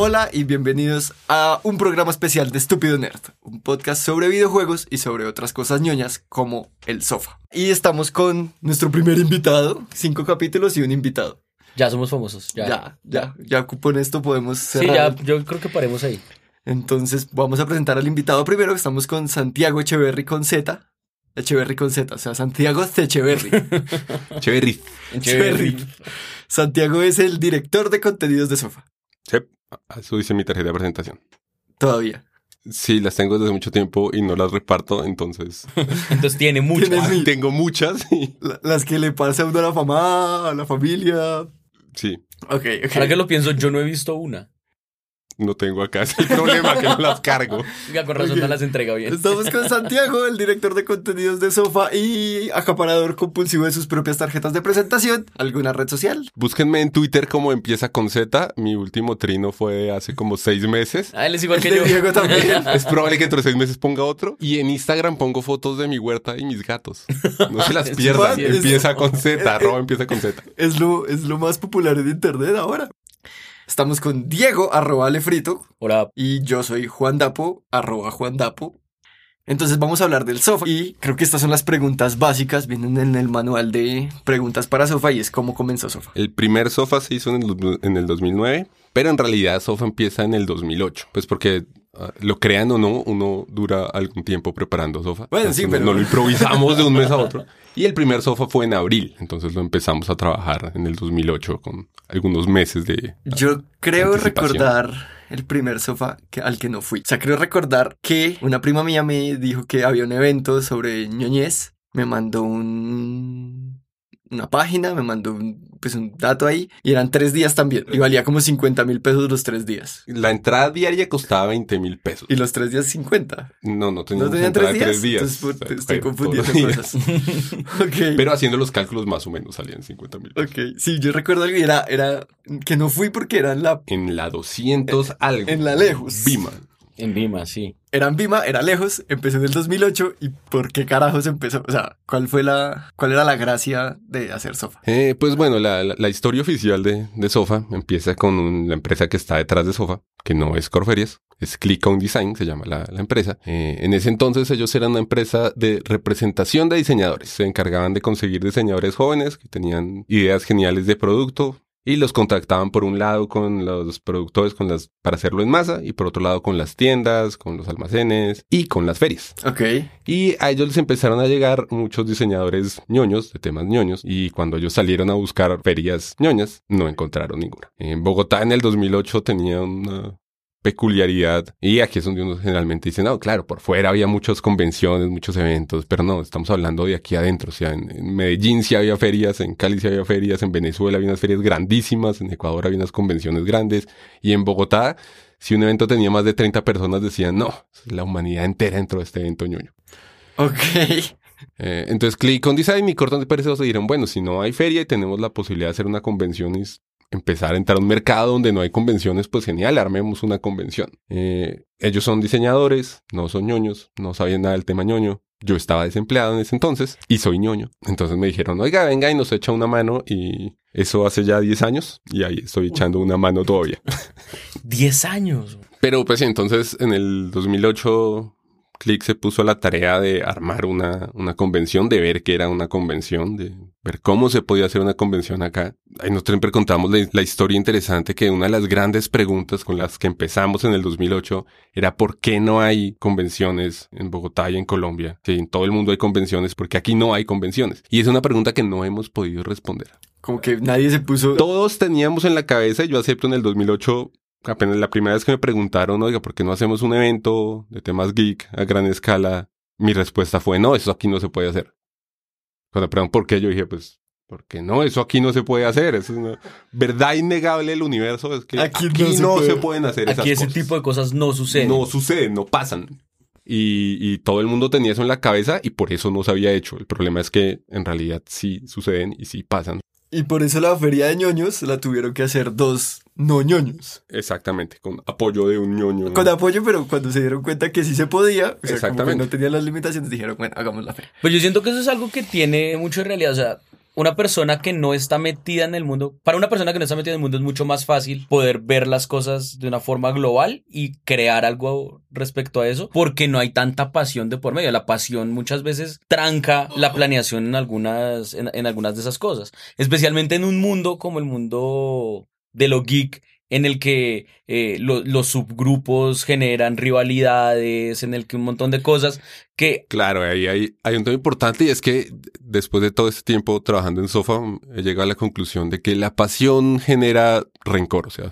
Hola y bienvenidos a un programa especial de Estúpido Nerd, un podcast sobre videojuegos y sobre otras cosas ñoñas como el sofá. Y estamos con nuestro primer invitado, cinco capítulos y un invitado. Ya somos famosos. Ya, Ya, ya, ya con esto podemos Sí, cerrar. ya, yo creo que paremos ahí. Entonces vamos a presentar al invitado primero, estamos con Santiago Echeverry con Z. Echeverry con Z, o sea, Santiago Echeverry. Chévere. Echeverry. Santiago es el director de contenidos de Sofa. Sí, eso dice mi tarjeta de presentación. Todavía. Sí, las tengo desde mucho tiempo y no las reparto, entonces Entonces tiene mil. tengo muchas y La- las que le pasa a uno a la mamá, a la familia. sí, Ok, ok. Ahora que lo pienso, yo no he visto una. No tengo acá ese problema que no las cargo. Oiga, con razón no las entrega bien. Estamos con Santiago, el director de contenidos de Sofa y acaparador compulsivo de sus propias tarjetas de presentación. ¿Alguna red social? Búsquenme en Twitter como empieza con Z. Mi último trino fue hace como seis meses. Ah, él es igual El que yo. Diego también. Es probable que dentro de seis meses ponga otro. Y en Instagram pongo fotos de mi huerta y mis gatos. No se las pierdan. Empieza con Z, arroba empieza con Z. Es lo, es lo más popular en internet ahora. Estamos con Diego, arroba Lefrito, Hola. y yo soy Juan Dapo, arroba Juan Dapo. Entonces vamos a hablar del Sofa y creo que estas son las preguntas básicas, vienen en el manual de preguntas para Sofa y es cómo comenzó Sofa. El primer Sofa se hizo en el, dos- en el 2009, pero en realidad Sofa empieza en el 2008. Pues porque lo crean o no, uno dura algún tiempo preparando Sofa. Bueno, sí, pero- No lo improvisamos de un mes a otro. Y el primer Sofa fue en abril, entonces lo empezamos a trabajar en el 2008 con algunos meses de... Yo creo Anticipación. recordar el primer sofá que, al que no fui. O sea, creo recordar que una prima mía me dijo que había un evento sobre ñoñez. Me mandó un, una página, me mandó un, pues un dato ahí. Y eran tres días también. Y valía como 50 mil pesos los tres días. La entrada diaria costaba 20 mil pesos. Y los tres días 50. No, no teníamos ¿No tenían tres días? tres días. Entonces, O estoy sea, confundiendo cosas. Pero haciendo los cálculos más o menos salían 50 mil. Ok, sí, yo recuerdo algo y era, era que no fui porque era en la, En la 200 algo. en la lejos. Bima. En Vima, sí. Era en Vima, era lejos, empezó en el 2008 y ¿por qué carajos empezó? O sea, ¿cuál fue la, cuál era la gracia de hacer Sofa? Eh, pues bueno, la, la- la historia oficial de, de Sofa empieza con un- la empresa que está detrás de Sofa, que no es Corferias, es Click on Design, se llama la, la empresa. Eh, en ese entonces ellos eran una empresa de representación de diseñadores. Se encargaban de conseguir diseñadores jóvenes que tenían ideas geniales de producto y los contactaban por un lado con los productores con las, para hacerlo en masa y por otro lado con las tiendas, con los almacenes y con las ferias. Ok, Y a ellos les empezaron a llegar muchos diseñadores ñoños, de temas ñoños, y cuando ellos salieron a buscar ferias ñoñas, no encontraron ninguna. En Bogotá en el 2008 tenía una peculiaridad, y aquí es donde uno generalmente dice, no, claro, por fuera había muchas convenciones, muchos eventos, pero no, estamos hablando de aquí adentro, o sea, en, en Medellín sí había ferias, en Cali sí había ferias, en Venezuela había unas ferias grandísimas, en Ecuador había unas convenciones grandes, y en Bogotá si un evento tenía más de 30 personas, decían, no, la humanidad entera dentro de este evento ñoño. ok. Eh, entonces, Click on Design y Corton de Perezoso dijeron, bueno, si no hay feria y tenemos la posibilidad de hacer una convención empezar a entrar a un mercado donde no hay convenciones, pues genial, armemos una convención. Eh, ellos son diseñadores, no son ñoños, no sabían nada del tema ñoño. Yo estaba desempleado en ese entonces y soy ñoño. Entonces me dijeron, oiga, venga y nos echa una mano y eso hace ya 10 años y ahí estoy echando una mano todavía. 10 años. Pero pues entonces en el 2008 Click se puso a la tarea de armar una, una convención, de ver qué era una convención, de ver cómo se podía hacer una convención acá. Ahí nosotros siempre contamos la, la historia interesante que una de las grandes preguntas con las que empezamos en el 2008 era por qué no hay convenciones en Bogotá y en Colombia. Si en todo el mundo hay convenciones, porque aquí no hay convenciones. Y es una pregunta que no hemos podido responder. Como que nadie se puso... Todos teníamos en la cabeza, y yo acepto en el 2008 apenas la primera vez que me preguntaron, oiga, ¿por qué no hacemos un evento de temas geek a gran escala? Mi respuesta fue, no, eso aquí no se puede hacer. Cuando me preguntaron por qué, yo dije, pues, porque no, eso aquí no se puede hacer. Eso es una verdad innegable del universo, es que aquí, Aquí no se no puede. se pueden hacer esas Aquí ese cosas. tipo de cosas no suceden. No suceden, no pasan. Y, y todo el mundo tenía eso en la cabeza y por eso no se había hecho. El problema es que en realidad sí suceden y sí pasan. Y por eso la feria de ñoños la tuvieron que hacer dos no ñoños. Exactamente, con apoyo de un ñoño. Con apoyo, pero cuando se dieron cuenta que sí se podía, o sea, como que Exactamente. no tenían las limitaciones, dijeron, bueno, hagamos la feria. Pues yo siento que eso es algo que tiene mucho realidad. O sea, una persona que no está metida en el mundo, para una persona que no está metida en el mundo es mucho más fácil poder ver las cosas de una forma global y crear algo respecto a eso, porque no hay tanta pasión de por medio. La pasión muchas veces tranca la planeación en algunas, en, en algunas de esas cosas, especialmente en un mundo como el mundo de lo geek en el que eh, lo- los subgrupos generan rivalidades, en el que un montón de cosas que Claro, ahí hay, hay un tema importante y es que después de todo este tiempo trabajando en Sofa, he llegado a la conclusión de que la pasión genera rencor. O sea,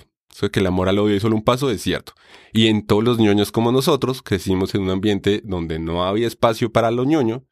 que el amor al odio es solo un paso es cierto. Y en todos los ñoños como nosotros, crecimos en un ambiente donde no había espacio para lo ñoño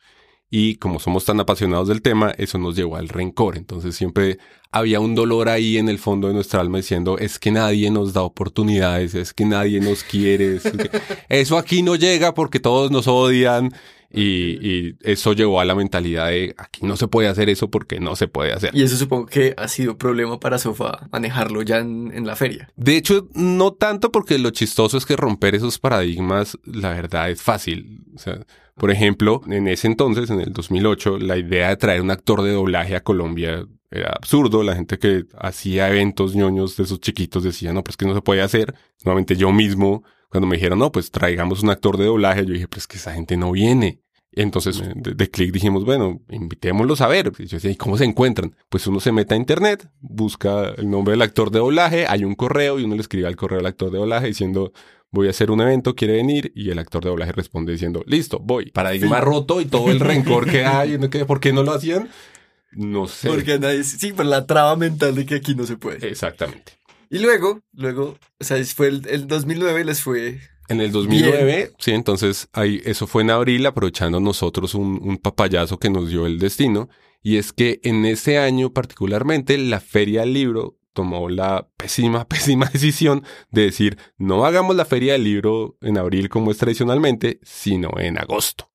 y como somos tan apasionados del tema, eso nos llevó al rencor. Entonces siempre había un dolor ahí en el fondo de nuestra alma diciendo, es que nadie nos da oportunidades, es que nadie nos quiere, es que eso aquí no llega porque todos nos odian. Y, y eso llevó a la mentalidad de aquí no se puede hacer eso porque no se puede hacer. Y eso supongo que ha sido problema para Sofa manejarlo ya en, en la feria. De hecho, no tanto porque lo chistoso es que romper esos paradigmas, la verdad, es fácil. O sea, por ejemplo, en ese entonces, en el 2008, la idea de traer un actor de doblaje a Colombia era absurdo. La gente que hacía eventos ñoños de esos chiquitos decía, no, pues que no se puede hacer. Nuevamente yo mismo, cuando me dijeron, no, pues traigamos un actor de doblaje, yo dije, pues que esa gente no viene. Entonces, de, de clic dijimos, bueno, invitémoslos a ver. Y yo decía, ¿y cómo se encuentran? Pues uno se mete a internet, busca el nombre del actor de doblaje, hay un correo y uno le escribe al correo al actor de doblaje diciendo, voy a hacer un evento, quiere venir. Y el actor de doblaje responde diciendo, listo, voy. Paradigma roto y todo el rencor que hay. ¿Por qué no lo hacían? No sé. Porque nadie, sí, por la traba mental de que aquí no se puede. Exactamente. Y luego, luego, o sea, fue el, el 2009 les fue En el 2009, sí, entonces ahí, eso fue en abril, aprovechando nosotros un, un papayazo que nos dio el destino. Y es que en ese año particularmente, la Feria del Libro tomó la pésima, pésima decisión de decir, no hagamos la Feria del Libro en abril como es tradicionalmente, sino en agosto.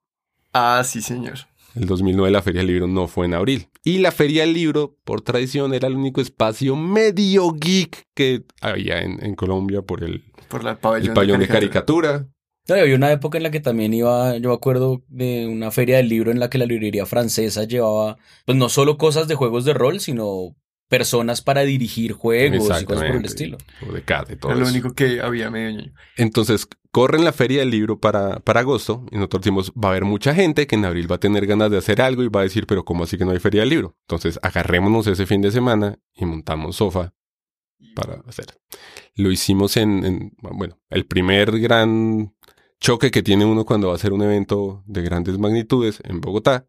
Ah, sí, señor. El 2009 la Feria del Libro no fue en abril. Y la Feria del Libro, por tradición, era el único espacio medio geek que había en, en Colombia por el, Por la pabellón, el pabellón de caricatura. No, y había una época en la que también iba, yo me acuerdo de una feria del libro en la que la librería francesa llevaba, pues no solo cosas de juegos de rol, sino personas para dirigir juegos y cosas por el estilo. O de y todo Era lo eso. único que había medio ñoño. Entonces, corren la feria del libro para, para agosto y nosotros decimos, va a haber mucha gente que en abril va a tener ganas de hacer algo y va a decir, pero ¿cómo así que no hay feria del libro? Entonces, agarrémonos ese fin de semana y montamos sofá para hacer. Lo hicimos en, en- bueno, el primer gran choque que tiene uno cuando va a hacer un evento de grandes magnitudes en Bogotá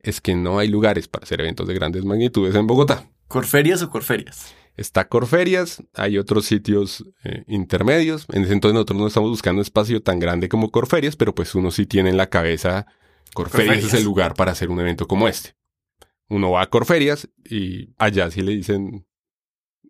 es que no hay lugares para hacer eventos de grandes magnitudes en Bogotá. ¿Corferias o Corferias? Está Corferias, hay otros sitios eh, intermedios. En ese entonces nosotros no estamos buscando un espacio tan grande como Corferias, pero pues uno sí tiene en la cabeza Corferias, Corferias. es el lugar para hacer un evento como este. Uno va a Corferias y allá sí le dicen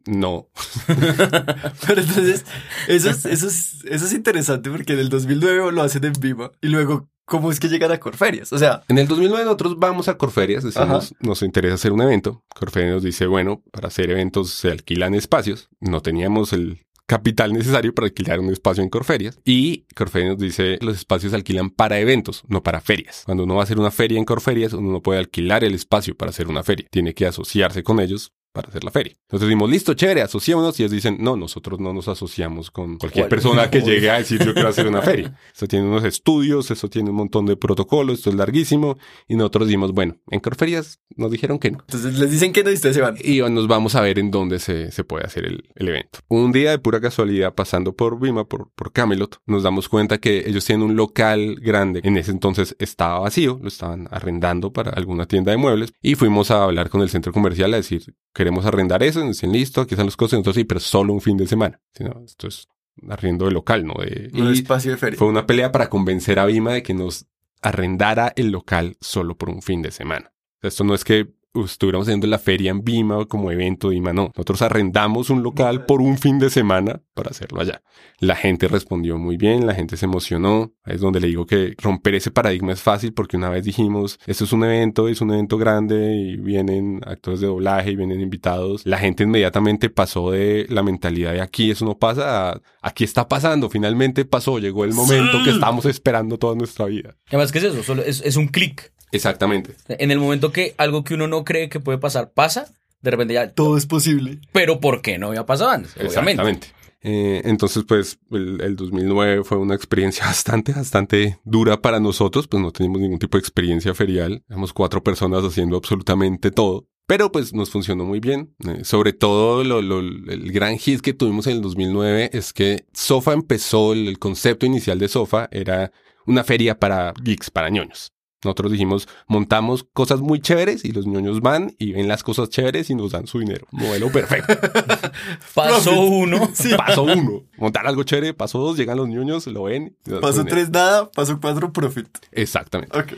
no. Pero entonces, eso es, eso, es, eso es interesante porque en el 2009 lo hacen en Viva. Y luego, ¿cómo es que llegan a Corferias? O sea, En el 2009 nosotros vamos a Corferias, decimos, nos interesa hacer un evento. Corferias nos dice, bueno, para hacer eventos se alquilan espacios. No teníamos el capital necesario para alquilar un espacio en Corferias. Y Corferias nos dice los espacios se alquilan para eventos, no para ferias. Cuando uno va a hacer una feria en Corferias, uno no puede alquilar el espacio para hacer una feria. Tiene que asociarse con ellos para hacer la feria. Entonces decimos, listo, chévere, asociémonos. Y ellos dicen, no, nosotros no nos asociamos con cualquier persona que llegue a decir yo quiero hacer una feria. Esto tiene unos estudios, eso tiene un montón de protocolos, esto es larguísimo. Y nosotros decimos, bueno, en Corferias nos dijeron que no. Entonces les dicen que no y ustedes se van. Y nos vamos a ver en dónde se, se puede hacer el, el evento. Un día de pura casualidad, pasando por Vima, por, por Camelot, nos damos cuenta que ellos tienen un local grande. En ese entonces estaba vacío, lo estaban arrendando para alguna tienda de muebles. Y fuimos a hablar con el centro comercial a decir, queremos arrendar eso. Nos dicen, listo, aquí están los costos. Entonces, sí, pero solo un fin de semana. Si no, esto es arriendo de local, ¿no? De, y espacio de feria. fue una pelea para convencer a Vima de que nos arrendara el local solo por un fin de semana. Esto no es que estuviéramos haciendo la feria en Vima como evento de Vima, no. Nosotros arrendamos un local por un fin de semana para hacerlo allá. La gente respondió muy bien, la gente se emocionó. Es donde le digo que romper ese paradigma es fácil porque una vez dijimos, esto es un evento, es un evento grande y vienen actores de doblaje y vienen invitados. La gente inmediatamente pasó de la mentalidad de aquí eso no pasa a aquí está pasando, finalmente pasó, llegó el momento que estamos esperando toda nuestra vida. Además, ¿qué es eso? Solo es, es un clic. Exactamente. En el momento que algo que uno no cree que puede pasar pasa, de repente ya. Todo es posible. Pero ¿por qué no había pasado antes? Obviamente. Exactamente. Eh, entonces, pues, el, el 2009 fue una experiencia bastante, bastante dura para nosotros, pues no teníamos ningún tipo de experiencia ferial. Éramos cuatro personas haciendo absolutamente todo. Pero pues nos funcionó muy bien. Eh, sobre todo lo, lo- el gran hit que tuvimos en el 2009 es que Sofa empezó, el, el concepto inicial de Sofa era una feria para geeks, para ñoños. Nosotros dijimos, montamos cosas muy chéveres y los ñoños van y ven las cosas chéveres y nos dan su dinero. Modelo perfecto. Pasó uno. Paso uno. Montar algo chévere. Paso dos, llegan los ñoños, lo ven. Paso tres nada, paso cuatro profit. Exactamente. Ok.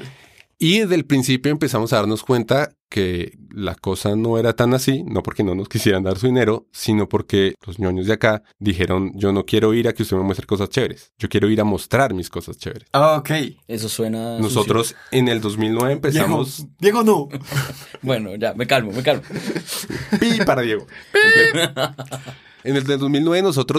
Y desde el principio empezamos a darnos cuenta que la cosa no era tan así, no porque no nos quisieran dar su dinero, sino porque los ñoños de acá dijeron, yo no quiero ir a que usted me muestre cosas chéveres, yo quiero ir a mostrar mis cosas chéveres. Ah, ok. Eso suena. Nosotros en el 2009 empezamos... Diego, Diego no. Bueno, ya, me calmo, me calmo. Pi para Diego. en el del 2009 nosotros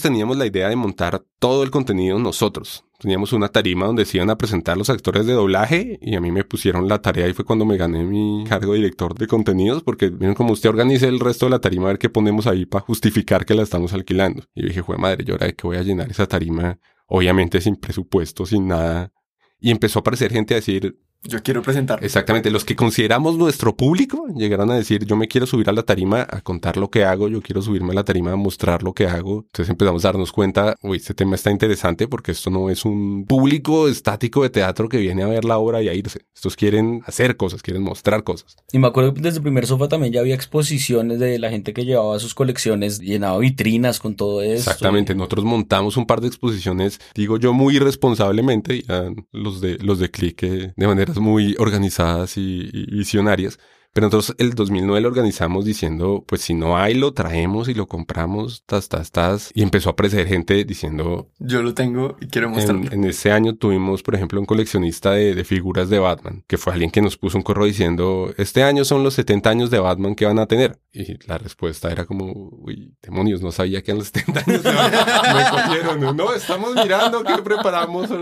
teníamos la idea de montar todo el contenido nosotros. Teníamos una tarima donde se iban a presentar los actores de doblaje y a mí me pusieron la tarea y fue cuando me gané mi cargo de director de contenidos porque miren como usted organice el resto de la tarima a ver qué ponemos ahí para justificar que la estamos alquilando. Y dije, jue madre, yo ahora de que voy a llenar esa tarima, obviamente sin presupuesto, sin nada. Y empezó a aparecer gente a decir, Yo quiero presentar. Exactamente, los que consideramos nuestro público llegaron a decir, yo me quiero subir a la tarima a contar lo que hago, yo quiero subirme a la tarima a mostrar lo que hago. Entonces empezamos a darnos cuenta, uy, este tema está interesante porque esto no es un público estático de teatro que viene a ver la obra y a irse. Estos quieren hacer cosas, quieren mostrar cosas. Y me acuerdo que desde el primer sofá también ya había exposiciones de la gente que llevaba sus colecciones, llenaba vitrinas con todo eso. Exactamente, nosotros montamos un par de exposiciones, digo yo muy irresponsablemente, y los de los de Click eh, de muy organizadas y, y visionarias. Pero nosotros el 2009 lo organizamos diciendo, pues si no hay, lo traemos y lo compramos, tas, tas, tas. Y empezó a aparecer gente diciendo, Yo lo tengo y quiero mostrarlo. en, en ese año tuvimos, por ejemplo, un coleccionista de, de figuras de Batman, que fue alguien que nos puso un correo diciendo, este año son los 70 años de Batman que van a tener. Y la respuesta era como, uy, demonios, no sabía que eran los 70 años. de Batman. Me cogieron, no, estamos mirando qué preparamos.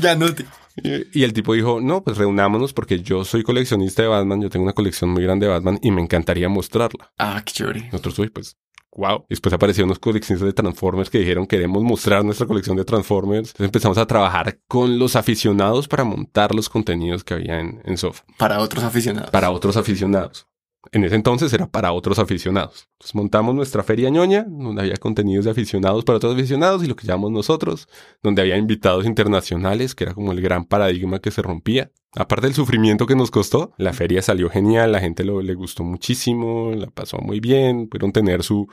Ya no te... Y, y el tipo dijo, no, pues reunámonos porque yo soy coleccionista de Batman, yo tengo una colección muy grande de Batman y me encantaría mostrarla. Ah, qué chévere. Nosotros, uy, pues, wow. Después aparecieron unos coleccionistas de Transformers que dijeron, queremos mostrar nuestra colección de Transformers. Entonces empezamos a trabajar con los aficionados para montar los contenidos que había en, en Soft, Para otros aficionados. para otros aficionados. En ese entonces era para otros aficionados. Entonces montamos nuestra feria ñoña, donde había contenidos de aficionados para otros aficionados y lo que llamamos nosotros, donde había invitados internacionales, que era como el gran paradigma que se rompía. Aparte del sufrimiento que nos costó, la feria salió genial, la gente lo, le gustó muchísimo, la pasó muy bien, pudieron tener su,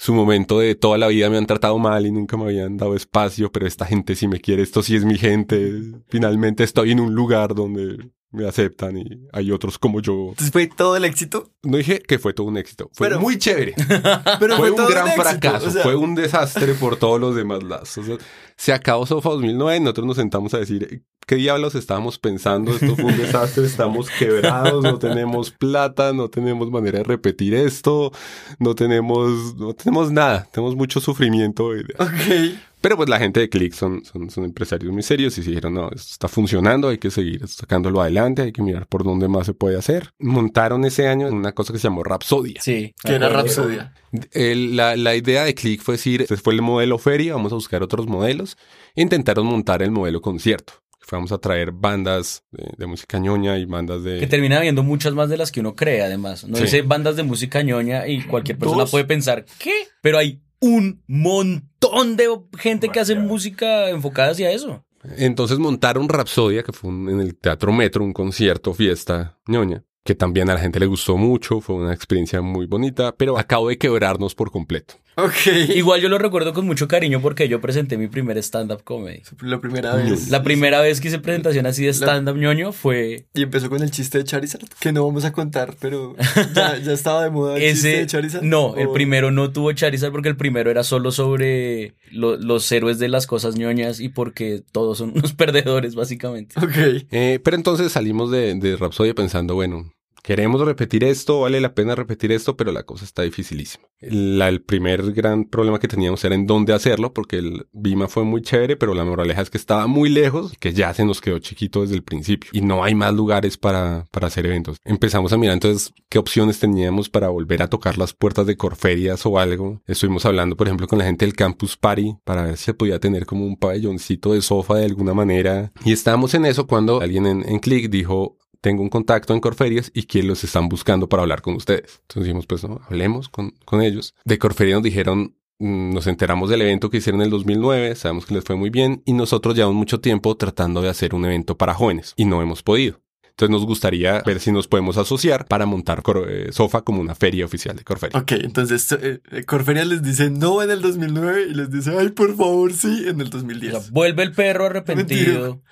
su momento de toda la vida me han tratado mal y nunca me habían dado espacio, pero esta gente sí me quiere, esto sí es mi gente. Finalmente estoy en un lugar donde me aceptan y hay otros como yo. Entonces fue todo el éxito. No dije que fue todo un éxito, fue Pero- muy chévere. Pero fue, fue, un gran éxito, fracaso, o sea, fue un desastre por todos los demás lados. O sea, se acabó Sofa 2009 y nosotros nos sentamos a decir, ¿qué diablos estábamos pensando? Esto fue un desastre, estamos quebrados, no tenemos plata, no tenemos manera de repetir esto, no tenemos, no tenemos nada, tenemos mucho sufrimiento. Ok. Pero pues la gente de Click son, son, son empresarios muy serios y se dijeron, no, esto está funcionando, hay que seguir sacándolo adelante, hay que mirar por dónde más se puede hacer. Montaron ese año una cosa que se llamó Rapsodia. Sí. Que era. Rapsodia. El- la, la idea de Click fue decir, este fue el modelo feria, vamos a buscar otros modelos. E intentaron montar el modelo concierto. Vamos a traer bandas de, de música ñoña y bandas de... Que termina habiendo muchas más de las que uno cree, además. No Sí. dice bandas de música ñoña y cualquier persona Dos. puede pensar, ¿qué? Pero hay un montón de gente que hace música enfocada hacia eso. Entonces montaron Rapsodia, que fue un- en el Teatro Metro, un concierto, fiesta ñoña, que también a la gente le gustó mucho, fue una experiencia muy bonita, pero acabó de quebrarnos por completo. Ok. Igual yo lo recuerdo con mucho cariño porque yo presenté mi primer stand-up comedy. La primera vez. La primera vez que hice presentación así de stand-up ñoño fue Y empezó con el chiste de Charizard, que no vamos a contar, pero ya, ya estaba de moda el chiste ese. de Charizard. No, el ¿O- primero no tuvo Charizard porque el primero era solo sobre lo- los héroes de las cosas ñoñas y porque todos son unos perdedores, básicamente. Ok. Eh, pero entonces salimos de, de Rapsodia pensando, bueno, queremos repetir esto, vale la pena repetir esto, pero la cosa está dificilísima. La- el primer gran problema que teníamos era en dónde hacerlo, porque el Bima fue muy chévere, pero la moraleja es que estaba muy lejos, que ya se nos quedó chiquito desde el principio y no hay más lugares para, para hacer eventos. Empezamos a mirar entonces qué opciones teníamos para volver a tocar las puertas de Corferias o algo. Estuvimos hablando, por ejemplo, con la gente del Campus Party para ver si se podía tener como un pabelloncito de sofá de alguna manera. Y estábamos en eso cuando alguien en, en Click dijo, tengo un contacto en Corferias y que los están buscando para hablar con ustedes. Entonces dijimos, pues no, hablemos con, con ellos. De Corferias nos dijeron, mm, nos enteramos del evento que hicieron en el 2009, sabemos que les fue muy bien y nosotros llevamos mucho tiempo tratando de hacer un evento para jóvenes y no hemos podido. Entonces nos gustaría ver si nos podemos asociar para montar Cor- eh, Sofa como una feria oficial de Corferia. Ok, entonces eh, eh, Corferia les dice no en el 2009 y les dice, ay, por favor, sí, en el O 2010. sea, vuelve el perro arrepentido.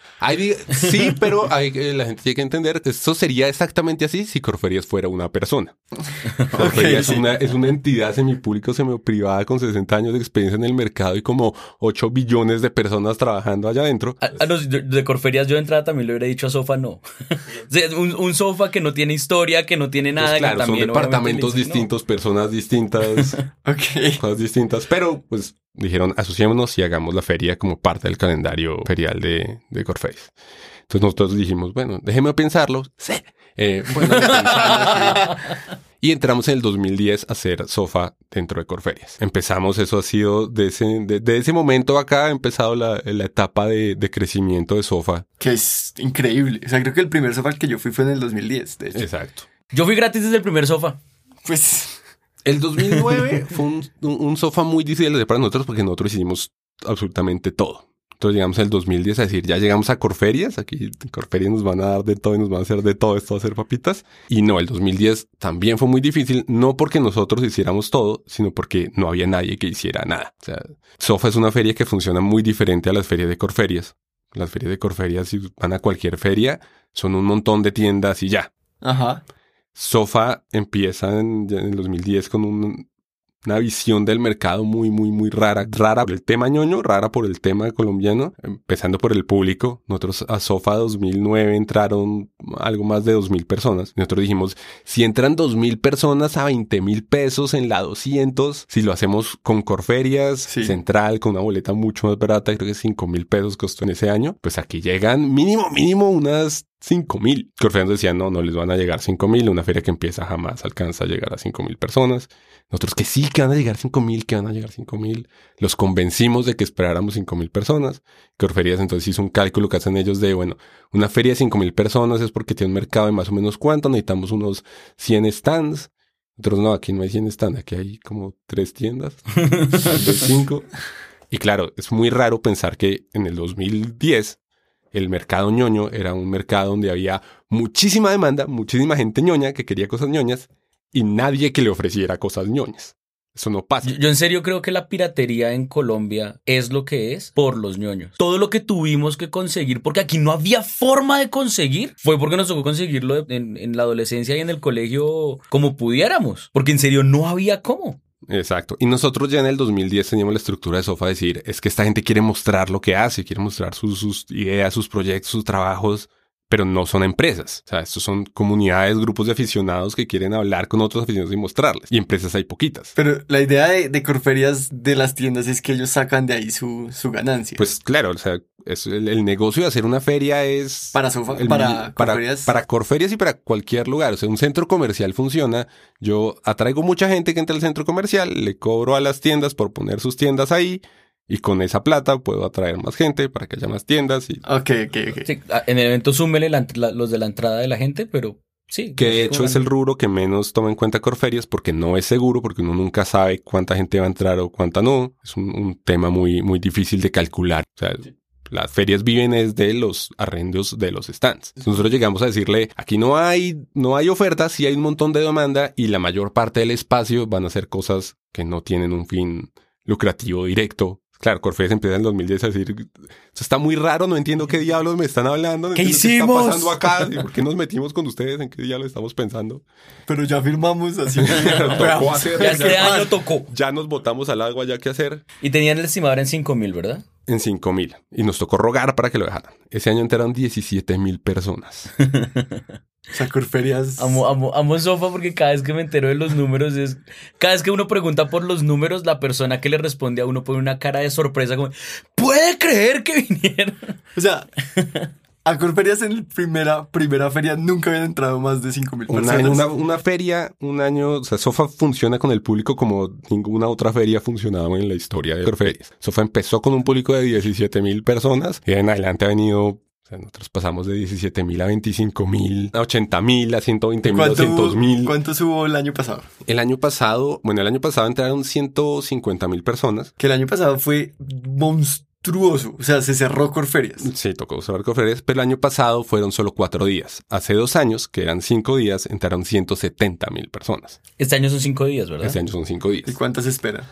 Sí, pero hay, que- la gente tiene que entender que esto sería exactamente así si Corferias fuera una persona. Corferias sí. es, una, es una entidad semipúblico, semiprivada con 60 años de experiencia en el mercado y como 8 billones de personas trabajando allá adentro. A, a los de, de Corferias yo de entrada también le hubiera dicho a Sofa no. Un, un sofá que no tiene historia, que no tiene nada. Pues que claro, son también, obviamente, departamentos dicen, no. distintos, personas distintas, Ok. cosas distintas, pero pues dijeron asociémonos y hagamos la feria como parte del calendario ferial de, de Corferias. Entonces nosotros dijimos, bueno, déjeme pensarlo. Sí. Eh, bueno, pensamos. Y entramos en el 2010 a hacer Sofa dentro de Corferias. Empezamos, eso ha sido, de ese, de, de ese momento acá ha empezado la, la etapa de, de crecimiento de Sofa. Que es increíble. O sea, creo que el primer sofá al que yo fui fue en el 2010, de hecho. Exacto. Yo fui gratis desde el primer sofá. Pues, El 2009 fue un, un, un sofá muy difícil de para nosotros porque nosotros hicimos absolutamente todo. Entonces llegamos el 2010 a decir, ya llegamos a Corferias, aquí en Corferias nos van a dar de todo y nos van a hacer de todo esto, va a hacer papitas. Y no, el 2010 también fue muy difícil, no porque nosotros hiciéramos todo, sino porque no había nadie que hiciera nada. O sea, Sofa es una feria que funciona muy diferente a las ferias de Corferias. Las ferias de Corferias, si van a cualquier feria, son un montón de tiendas y ya. ajá. Sofa empieza en, en el 2010 con un- una visión del mercado muy, muy, muy rara. Rara por el tema ñoño, rara por el tema colombiano, empezando por el público. Nosotros a Sofa 2009 entraron algo más de 2.000 personas. Nosotros dijimos, si entran 2.000 personas a 20 mil pesos en la 200, si lo hacemos con Corferias, Sí. Central, con una boleta mucho más barata, creo que 5 mil pesos costó en ese año, pues aquí llegan mínimo, mínimo unas 5 mil. Corferias decía, no, no les van a llegar 5 mil. Una feria que empieza jamás alcanza a llegar a 5 mil personas. Nosotros que sí, que van a llegar 5 mil, que van a llegar 5 mil. Los convencimos de que esperáramos 5 mil personas. Corferias entonces hizo un cálculo que hacen ellos de, bueno, una feria de 5 mil personas es porque tiene un mercado de más o menos cuánto. Necesitamos unos 100 stands. Nosotros no, aquí no hay 100 stands, aquí hay como 3 tiendas. 5. Y claro, es muy raro pensar que en el 2010 el mercado ñoño era un mercado donde había muchísima demanda, muchísima gente ñoña que quería cosas ñoñas y nadie que le ofreciera cosas ñoñas. Eso no pasa. Yo, en serio creo que la piratería en Colombia es lo que es por los ñoños. Todo lo que tuvimos que conseguir, porque aquí no había forma de conseguir, fue porque nos tocó conseguirlo en, en la adolescencia y en el colegio como pudiéramos. Porque en serio no había cómo. Exacto. Y nosotros ya en el 2010 teníamos la estructura de Sofa decir, es que esta gente quiere mostrar lo que hace, quiere mostrar sus, sus ideas, sus proyectos, sus trabajos, pero no son empresas. O sea, estos son comunidades, grupos de aficionados que quieren hablar con otros aficionados y mostrarles. Y empresas hay poquitas. Pero la idea de, de Corferias de las tiendas es que ellos sacan de ahí su, su ganancia. Pues claro, o sea, es el, el negocio de hacer una feria es... Para Sofa- el- para para, Corferias. para Corferias y para cualquier lugar. O sea, un centro comercial funciona. Yo atraigo mucha gente que entra al centro comercial, le cobro a las tiendas por poner sus tiendas ahí y con esa plata puedo atraer más gente para que haya más tiendas y Ok, ok, ok. Sí, en el evento súmele la- la- los de la entrada de la gente, pero sí. que de hecho es el rubro que menos toma en cuenta Corferias porque no es seguro, porque uno nunca sabe cuánta gente va a entrar o cuánta no. Es un, un tema muy, muy difícil de calcular. O sea, las ferias viven es de los arrendos de los stands. Nosotros llegamos a decirle, aquí no hay, no hay ofertas, sí hay un montón de demanda y la mayor parte del espacio van a ser cosas que no tienen un fin lucrativo directo. Claro, Corferias empieza en el 2010 a decir, está muy raro, no entiendo qué diablos me están hablando. no ¿Qué hicimos? está pasando acá? ¿Y ¿Por qué nos metimos con ustedes? ¿En qué diablos estamos pensando? Pero ya firmamos así. Tocó hacer- Ya este año tocó. Ya nos botamos al agua, ya que hacer. Y tenían el estimador en 5 mil, ¿verdad? En 5 mil. Y nos tocó rogar para que lo dejaran. Ese año entraron 17 mil personas. o sea, Corferias. Amo, amo, amo Sofa porque cada vez que me entero de los números es... Cada vez que uno pregunta por los números, la persona que le responde a uno pone una cara de sorpresa como... ¿Puede creer que vinieron? O sea, a Corferias en la primera, primera feria nunca habían entrado más de 5 mil Un personas. año- una, una feria, un año, o sea, Sofa funciona con el público como ninguna otra feria funcionaba en la historia de ferias. Sofa empezó con un público de 17 mil personas y en adelante ha venido, o sea, nosotros pasamos de 17 mil a 25 mil, a 80 mil, a 120 mil, ¿Cuánto, 200 mil. ¿Cuántos hubo el año pasado? El año pasado, bueno, el año pasado entraron 150 mil personas. Que el año pasado fue monstruoso. O sea, se cerró Corferias. Sí, tocó cerrar Corferias, pero el año pasado fueron solo cuatro días. Hace dos años, que eran cinco días, entraron 170 mil personas. Este año son 5 días, ¿verdad? Este año son cinco días. ¿Y cuántas espera?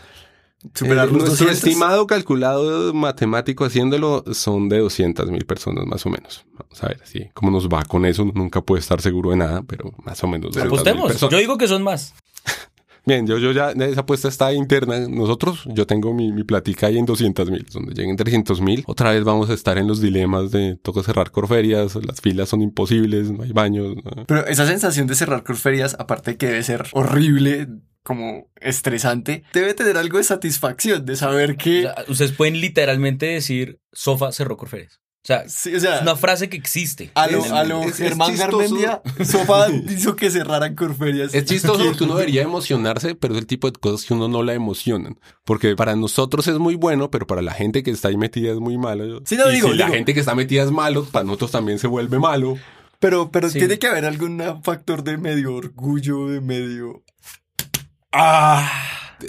¿Superar Eh, los nuestro 200? estimado calculado matemático haciéndolo son de 200 mil personas más o menos. Vamos a ver así cómo nos va con eso. Nunca puede estar seguro de nada, pero más o menos. 200.000 Apostemos. Yo digo que son más. Bien, yo, yo ya, esa apuesta está interna. Nosotros, yo tengo mi, mi platica ahí en 200 mil. Donde lleguen 300 mil, otra vez vamos a estar en los dilemas de toca cerrar corferias, las filas son imposibles, no hay baños. ¿no? Pero esa sensación de cerrar Corferias, aparte de que debe ser horrible, como estresante, debe tener algo de satisfacción, de saber O que... sea, ustedes pueden literalmente decir Sofa cerró Corferias. O sea, Sí, o sea, es una frase que existe. a lo, es- a lo es- es Germán chistoso. Garmendia, hizo que cerraran Corferias. Es chistoso porque uno debería emocionarse, pero es el tipo de cosas que uno no la emocionan. Porque para nosotros es muy bueno, pero para la gente que está ahí metida es muy malo. Sí, no, y digo, si la gente que está metida es malo, para nosotros también se vuelve malo. Pero, pero Sí. tiene que haber algún factor de medio orgullo, de medio... ¡Ah!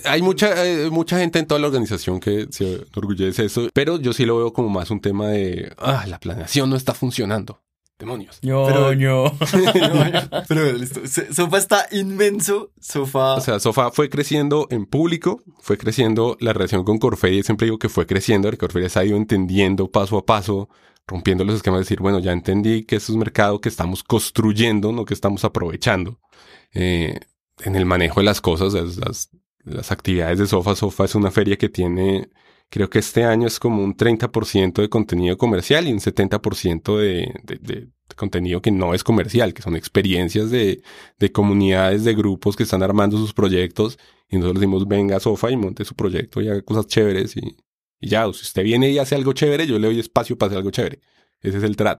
Hay mucha, eh, mucha gente en toda la organización que se enorgullece de eso, pero yo sí lo veo como más un tema de, ah, la planeación no está funcionando. Demonios. Pero- Ñoño. Pero listo. Sofa está inmenso. Sofa... O sea, Sofa fue creciendo en público, fue creciendo la relación con Corferia, siempre digo que fue creciendo, Corferia se ha ido entendiendo paso a paso, rompiendo los esquemas, de decir, bueno, ya entendí que es un mercado que estamos construyendo, no que estamos aprovechando. Eh, en el manejo de las cosas, las, las, las actividades de Sofa, Sofa es una feria que tiene, creo que este año es como un 30% de contenido comercial y un 70% de, de, de contenido que no es comercial, que son experiencias de, de comunidades, de grupos que están armando sus proyectos y nosotros decimos, venga Sofa y monte su proyecto y haga cosas chéveres y, y ya, si usted viene y hace algo chévere, yo le doy espacio para hacer algo chévere. Ese es el trato.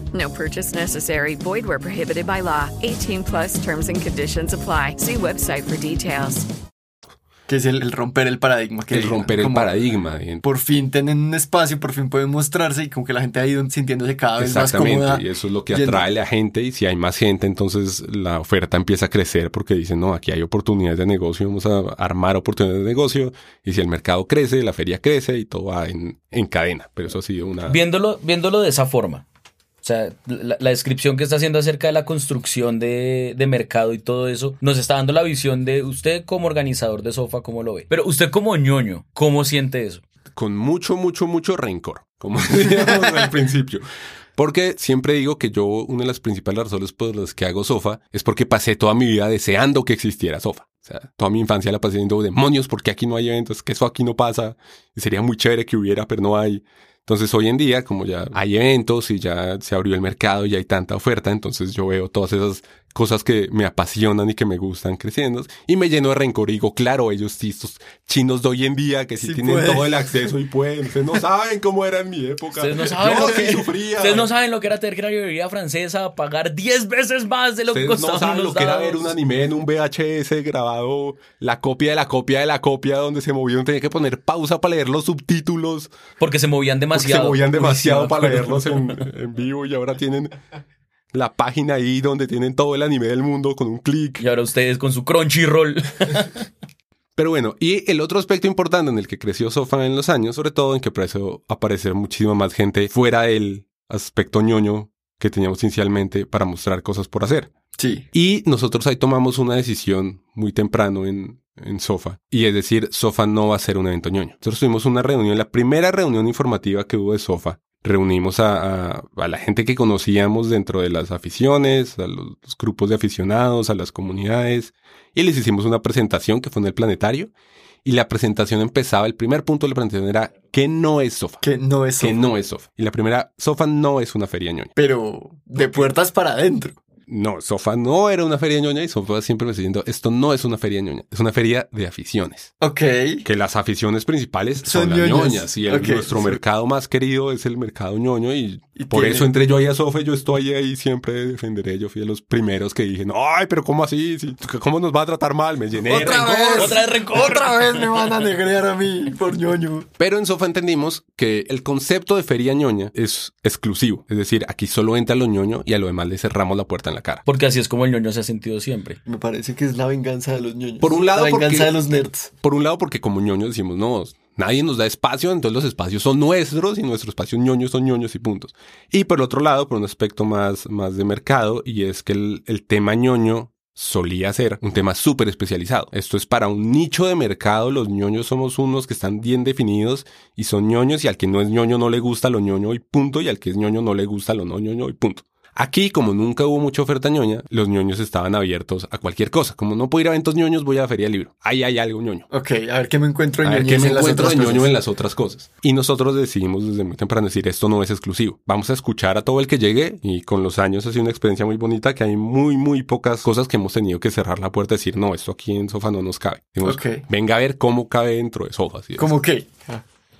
No purchase necessary. Void where prohibited by law. 18 plus terms and conditions apply. See website for details. Que es el, el romper el paradigma. Que El romper el como paradigma. bien. Por fin tienen un espacio, por fin pueden mostrarse y como que la gente ha ido sintiéndose cada vez más cómoda. Exactamente, y eso es lo que atrae a la gente y si hay más gente, entonces la oferta empieza a crecer porque dicen, no, aquí hay oportunidades de negocio, vamos a armar oportunidades de negocio y si el mercado crece, la feria crece y todo va en, en cadena, pero eso ha sido una... Viéndolo, viéndolo de esa forma. Sea, la, descripción que está haciendo acerca de la construcción de, mercado y todo eso, nos está dando la visión de usted como organizador de sofá, ¿cómo lo ve? Pero usted como ñoño, ¿cómo siente eso? con mucho, mucho, mucho rencor, como decíamos al principio. Porque siempre digo que yo, una de las principales razones por las que hago sofa es porque pasé toda mi vida deseando que existiera sofa. O sea, toda mi infancia la pasé diciendo, demonios, porque aquí no hay eventos? Que eso aquí no pasa. Y sería muy chévere que hubiera, pero no hay. Entonces hoy en día, como ya hay eventos y ya se abrió el mercado y hay tanta oferta, entonces yo veo todas esas cosas que me apasionan y que me gustan creciendo y me lleno de rencor y digo, claro, ellos sí, estos chinos de hoy en día que sí, Sí tienen pueden. todo el acceso y pueden, ustedes no saben cómo era en mi época. Ustedes no saben, lo que, sufría. ustedes no saben lo que era tener que ir a la librería francesa, pagar 10 veces más de lo que Ustedes no saben lo que era ver un anime en un VHS grabado, la copia de la copia de la copia donde se movían, tenía que poner pausa para leer los subtítulos, Porque se movían porque demasiado. se movían Uy, demasiado sí, para leerlos en, en vivo y ahora tienen la página ahí donde tienen todo el anime del mundo con un clic. Y ahora ustedes con su Crunchyroll. Pero bueno, y el otro aspecto importante en el que creció Sofa en los años, sobre todo en que empezó a aparecer muchísima más gente fuera del aspecto ñoño que teníamos inicialmente para mostrar cosas por hacer. Sí. Y nosotros ahí tomamos una decisión muy temprano en, en Sofa. Y es decir, Sofa no va a ser un evento ñoño. Nosotros tuvimos una reunión, la primera reunión informativa que hubo de Sofa. Reunimos a, a- a la gente que conocíamos dentro de las aficiones, a los, los grupos de aficionados, a las comunidades. Y les hicimos una presentación que fue en el planetario. Y la presentación empezaba, el primer punto de la presentación era ¿qué no es Sofa? Que no es Que sofa, no es Sofa. Y la primera, Sofa no es una feria ñoña. pero de puertas para adentro. No, Sofa no era una feria ñoña y Sofa siempre me está diciendo, esto no es una feria ñoña, es una feria de aficiones. Ok. Que las aficiones principales son, Son las ñoñas. ñoñas y el- nuestro sí. mercado más querido es el mercado ñoño y, Y por tiene- eso entré yo ahí a Sofa y yo estoy ahí siempre defenderé. Yo fui de los primeros que dije, no, ay, pero ¿cómo así? Sí, ¿Cómo nos va a tratar mal? Me llené de Otra rencor. vez. Otra vez rencor. Otra vez me van a negrear a mí por ñoño. Pero en Sofa entendimos que el concepto de feria ñoña es exclusivo. Es decir, aquí solo entra lo ñoño y a lo demás le cerramos la puerta en la cara. Porque así es como el ñoño se ha sentido siempre. Me parece que es la venganza de los ñoños. Por un lado, La venganza porque- de los nerds. Por un lado, porque como ñoños decimos, no, nadie nos da espacio, entonces los espacios son nuestros y nuestros espacios ñoños son ñoños y puntos. Y por el otro lado, por un aspecto más, más de mercado, y es que el, el tema ñoño solía ser un tema súper especializado. Esto es para un nicho de mercado, los ñoños somos unos que están bien definidos y son ñoños y al que no es ñoño no le gusta lo ñoño y punto, y al que es ñoño no le gusta lo no ñoño y punto. Aquí, como nunca hubo mucha oferta ñoña, los ñoños estaban abiertos a cualquier cosa. Como no puedo ir a eventos ñoños, voy a la feria del libro. Ahí hay algo ñoño. Ok, a ver qué me encuentro A en ver qué me en las encuentro otras de ñoño cosas. en las otras cosas. Y nosotros decidimos desde muy temprano decir, esto no es exclusivo. Vamos a escuchar a todo el que llegue y con los años ha sido una experiencia muy bonita que hay muy, muy pocas cosas que hemos tenido que cerrar la puerta y decir, no, esto aquí en Sofa no nos cabe. Dijimos, Ok. venga a ver cómo cabe dentro de Sofa. es. ¿Cómo qué?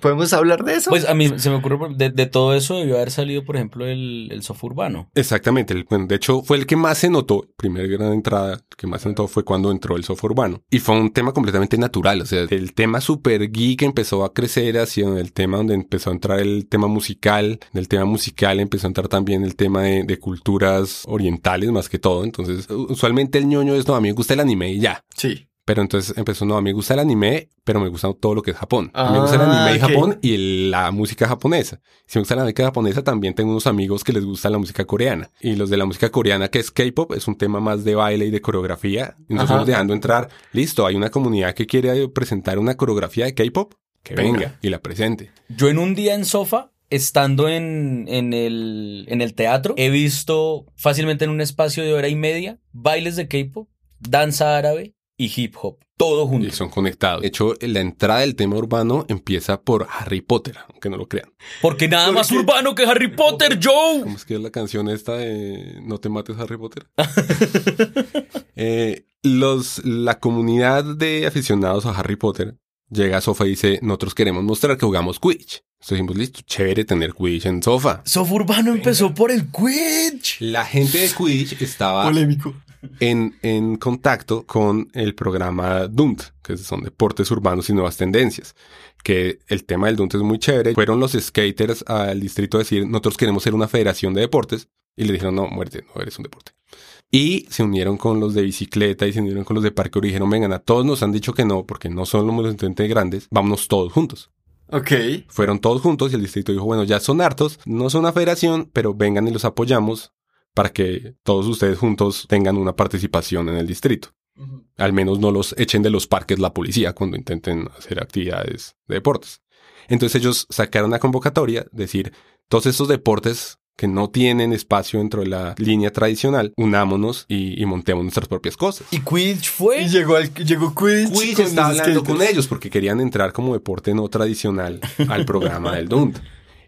¿Podemos hablar de eso? Pues a mí se me ocurre, de, de todo eso debió haber salido, por ejemplo, el, el software urbano. Exactamente. el- bueno, de hecho, fue el que más se notó. Primera gran entrada, el que más se notó fue cuando entró el software urbano. Y fue un tema completamente natural. O sea, el tema super geek empezó a crecer hacia el tema donde empezó a entrar el tema musical. Del tema musical empezó a entrar también el tema de, de culturas orientales más que todo. Entonces, usualmente el ñoño es, no, a mí me gusta el anime y ya. sí. Pero entonces empezó, no, a mí me gusta el anime, pero me gusta todo lo que es Japón. a mí me gusta el Ah, anime y. Japón y la música japonesa. Si me gusta la música japonesa, también tengo unos amigos que les gusta la música coreana. Y los de la música coreana, que es K-pop, es un tema más de baile y de coreografía. Ajá. fuimos dejando entrar. Listo, hay una comunidad que quiere presentar una coreografía de K-pop, que venga. Venga. Y la presente. Yo en un día en sofá, estando en, en, el, en el teatro, he visto fácilmente en un espacio de hora y media bailes de K-pop, danza árabe y hip hop. todo y junto. son conectados. De hecho, la entrada del tema urbano empieza por Harry Potter, aunque no lo crean. Porque nada más urbano que Harry Potter, Joe. ¿Cómo es que es la canción esta de No te mates Harry Potter? Eh, los, la comunidad de aficionados a Harry Potter llega a Sofa y dice, nosotros queremos mostrar que jugamos Quidditch. Entonces dijimos, listo, chévere tener Quidditch en Sofa. Sof Urbano empezó por el Quidditch. La gente de Quidditch estaba Polémico. En, en contacto con el programa DUNT, que son deportes urbanos y nuevas tendencias. Que el tema del DUNT es muy chévere. Fueron los skaters al distrito a decir, nosotros queremos ser una federación de deportes. Y le dijeron, no, muerte, no eres un deporte. Y se unieron con los de bicicleta y se unieron con los de parque y dijeron, vengan, a todos nos han dicho que no, porque no son los suficientemente grandes, vámonos todos juntos. Ok. Fueron todos juntos y el distrito dijo, bueno, ya son hartos, no son una federación, pero vengan y los apoyamos para que todos ustedes juntos tengan una participación en el distrito. Al menos no los echen de los parques la policía cuando intenten hacer actividades de deportes. Entonces ellos sacaron una convocatoria, decir, todos estos deportes que no tienen espacio dentro de la línea tradicional, unámonos y, y montemos nuestras propias cosas. Y Quidditch fue. Y llegó, al, llegó Quidditch. Quidditch con está los hablando skaters. con ellos porque querían entrar como deporte no tradicional al programa del DUNT.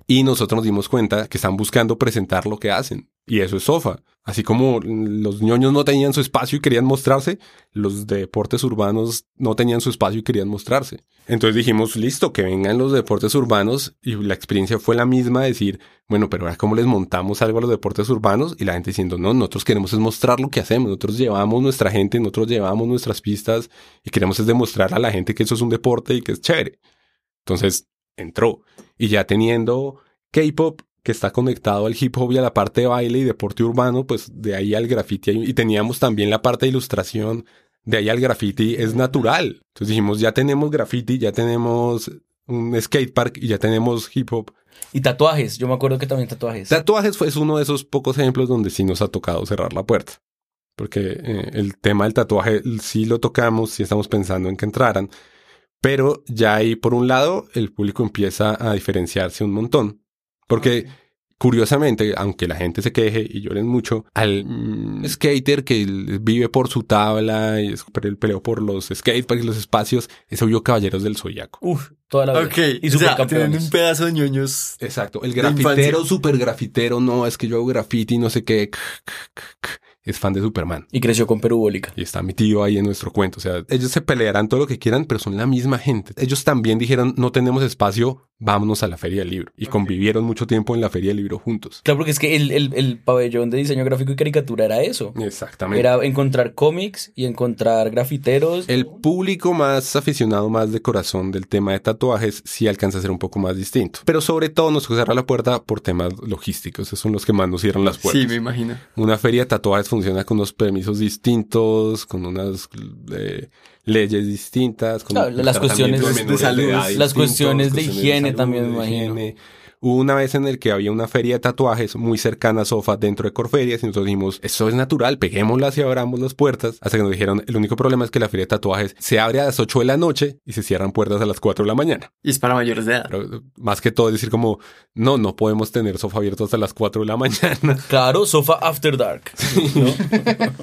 Y nosotros nos dimos cuenta que están buscando presentar lo que hacen. Y eso es SOFA. Así como los ñoños no tenían su espacio y querían mostrarse, los deportes urbanos no tenían su espacio y querían mostrarse. Entonces dijimos, listo, que vengan los deportes urbanos. Y la experiencia fue la misma, decir, bueno, pero ahora cómo les montamos algo a los deportes urbanos y la gente diciendo, no, nosotros queremos es mostrar lo que hacemos, nosotros llevamos nuestra gente, nosotros llevamos nuestras pistas y queremos es demostrar a la gente que eso es un deporte y que es chévere. Entonces entró y ya teniendo K-pop que está conectado al hip hop y a la parte de baile y deporte urbano, pues de ahí al graffiti y teníamos también la parte de ilustración, de ahí al graffiti es natural. Entonces dijimos, ya tenemos graffiti, ya tenemos un skatepark y ya tenemos hip hop. Y tatuajes. Yo me acuerdo que también tatuajes. Tatuajes fue es uno de esos pocos ejemplos donde sí nos ha tocado cerrar la puerta. Porque eh, el tema del tatuaje sí lo tocamos, sí estamos pensando en que entraran. Pero ya ahí, por un lado, el público empieza a diferenciarse un montón. Porque, curiosamente, aunque la gente se queje y lloren mucho, al mm, skater que vive por su tabla y es el peleo por los skateparks y los espacios, es obvio Caballeros del Zodiaco. Uf, toda la vida. Ok. Y o sea, tienen un pedazo de ñoños. Exacto. El grafitero, super grafitero, no, es que yo hago graffiti, no sé qué. Es fan de Superman. Y creció con perubólica. Y está mi tío ahí en nuestro cuento. O sea, ellos se pelearán todo lo que quieran, pero son la misma gente. Ellos también dijeron, no tenemos espacio, vámonos a la Feria del Libro. Y convivieron mucho tiempo en la Feria del Libro juntos. Claro, porque es que el, el, el pabellón de diseño gráfico y caricatura era eso. Exactamente. Era encontrar cómics y encontrar grafiteros. El público más aficionado, más de corazón del tema de tatuajes, sí alcanza a ser un poco más distinto. Pero sobre todo nos cerrar la puerta por temas logísticos. Esos son los que más nos cierran las puertas. Sí, me imagino. Una feria de tatuajes funciona con unos permisos distintos, con unas eh, leyes distintas, con Claro, las cuestiones de salud, las cuestiones de higiene también, me imagino. higiene. Hubo una vez en el que había una feria de tatuajes muy cercana a Sofa dentro de Corferias y nosotros dijimos, eso es natural, peguémoslas y abramos las puertas. Hasta que nos dijeron, el único problema es que la feria de tatuajes se abre a las 8 de la noche y se cierran puertas a las 4 de la mañana. Y es para mayores de edad. Pero, más que todo es decir como, no, no podemos tener Sofa abierto hasta las 4 de la mañana. Claro, Sofa After Dark. ¿no?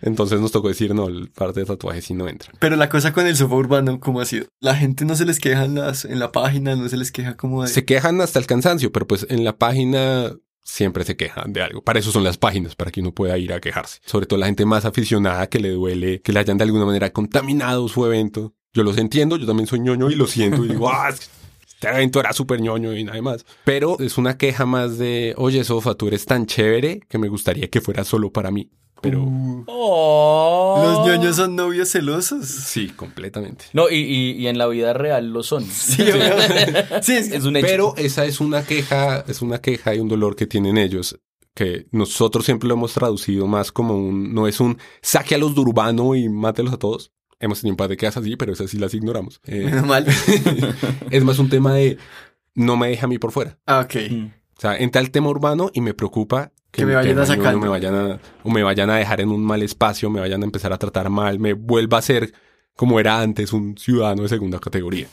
Entonces nos tocó decir, no, el parte de tatuajes sí no entra. Pero la cosa con el sofá urbano, ¿cómo ha sido? La gente no se les queja en, las, en la página, no se les queja como de... Se quejan hasta el pero pues en la página siempre se quejan de algo. Para eso son las páginas, para que uno pueda ir a quejarse. Sobre todo la gente más aficionada que le duele, que le hayan de alguna manera contaminado su evento. Yo los entiendo, yo también soy ñoño y lo siento y digo, ah, este evento era súper ñoño y nada más. Pero es una queja más de, oye, Sofa, tú eres tan chévere que me gustaría que fuera solo para mí. Pero Uh, Oh. Los ñoños son novios celosos. sí, completamente. No, y, y, y en la vida real lo son. Sí, obviamente. sí, es- Es un hecho. Pero esa es una queja, es una queja y un dolor que tienen ellos, que nosotros siempre lo hemos traducido más como un, no es un saque a los de urbano y mátelos a todos. Hemos tenido un par de quejas así, pero esas sí las ignoramos. Eh, menos mal. es más un tema de no me deja a mí por fuera. Ah, ok. Mm. O sea, entra el tema urbano y me preocupa Que me vayan a sacar. me vayan a, o me vayan a dejar en un mal espacio, me vayan a empezar a tratar mal, me vuelva a ser como era antes un ciudadano de segunda categoría.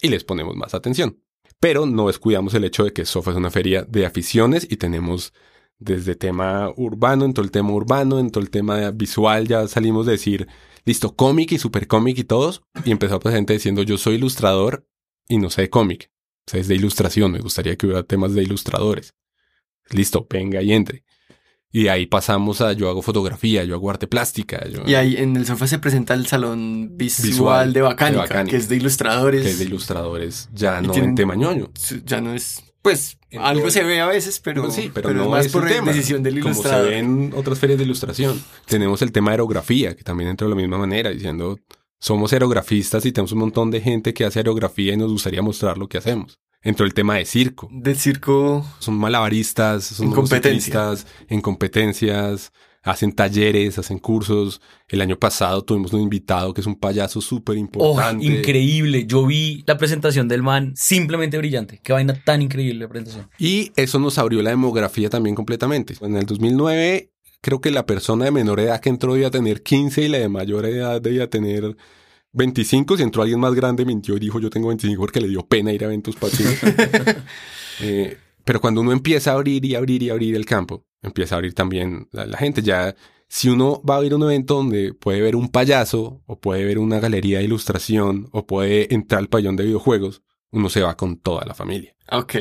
Y les ponemos más atención. Pero no descuidamos el hecho de que Sofa es una feria de aficiones y tenemos Desde tema urbano, en todo el tema urbano, en todo el tema visual, ya salimos de decir, listo, cómic y super cómic y todos. Y empezó a pasar gente diciendo, yo soy ilustrador y no sé de cómic. O sea, es de ilustración. Me gustaría que hubiera temas de ilustradores. Listo, venga y entre. Y ahí pasamos a yo hago fotografía, yo hago arte plástica. Yo, Y ahí en el sofá se presenta el salón visual, Visual de, Bacánica, de Bacánica. que es de ilustradores. que es de ilustradores, ya no en tema ñoño. Ya no es, pues, En algo se ve a veces, pero, Pues sí, pero, es no más es por tema. decisión del Como se ilustrador. ve en otras ferias de ilustración. Tenemos el tema de aerografía, que también entra de la misma manera, diciendo, somos aerografistas y tenemos un montón de gente que hace aerografía y nos gustaría mostrar lo que hacemos. Entró el tema de circo. Del circo Son malabaristas, son En competencia. motociclistas, en competencias, hacen talleres, hacen cursos. El año pasado tuvimos un invitado que es un payaso súper Oh, importante. increíble. Yo vi la presentación del man, simplemente brillante. Qué vaina tan increíble la presentación. Y eso nos abrió la demografía también completamente. En el 2009, creo que la persona de menor edad que entró debía tener 15 y la de mayor edad debía tener 25. Si entró alguien más grande, mintió y dijo yo tengo 25 porque le dio pena ir a eventos patinos. Eh, pero cuando uno empieza a abrir y abrir y abrir el campo, empieza a abrir también la, la gente. Ya, si uno va a ir a un evento donde puede ver un payaso, o puede ver una galería de ilustración, o puede entrar al pabellón de videojuegos, uno se va con toda la familia. Ok.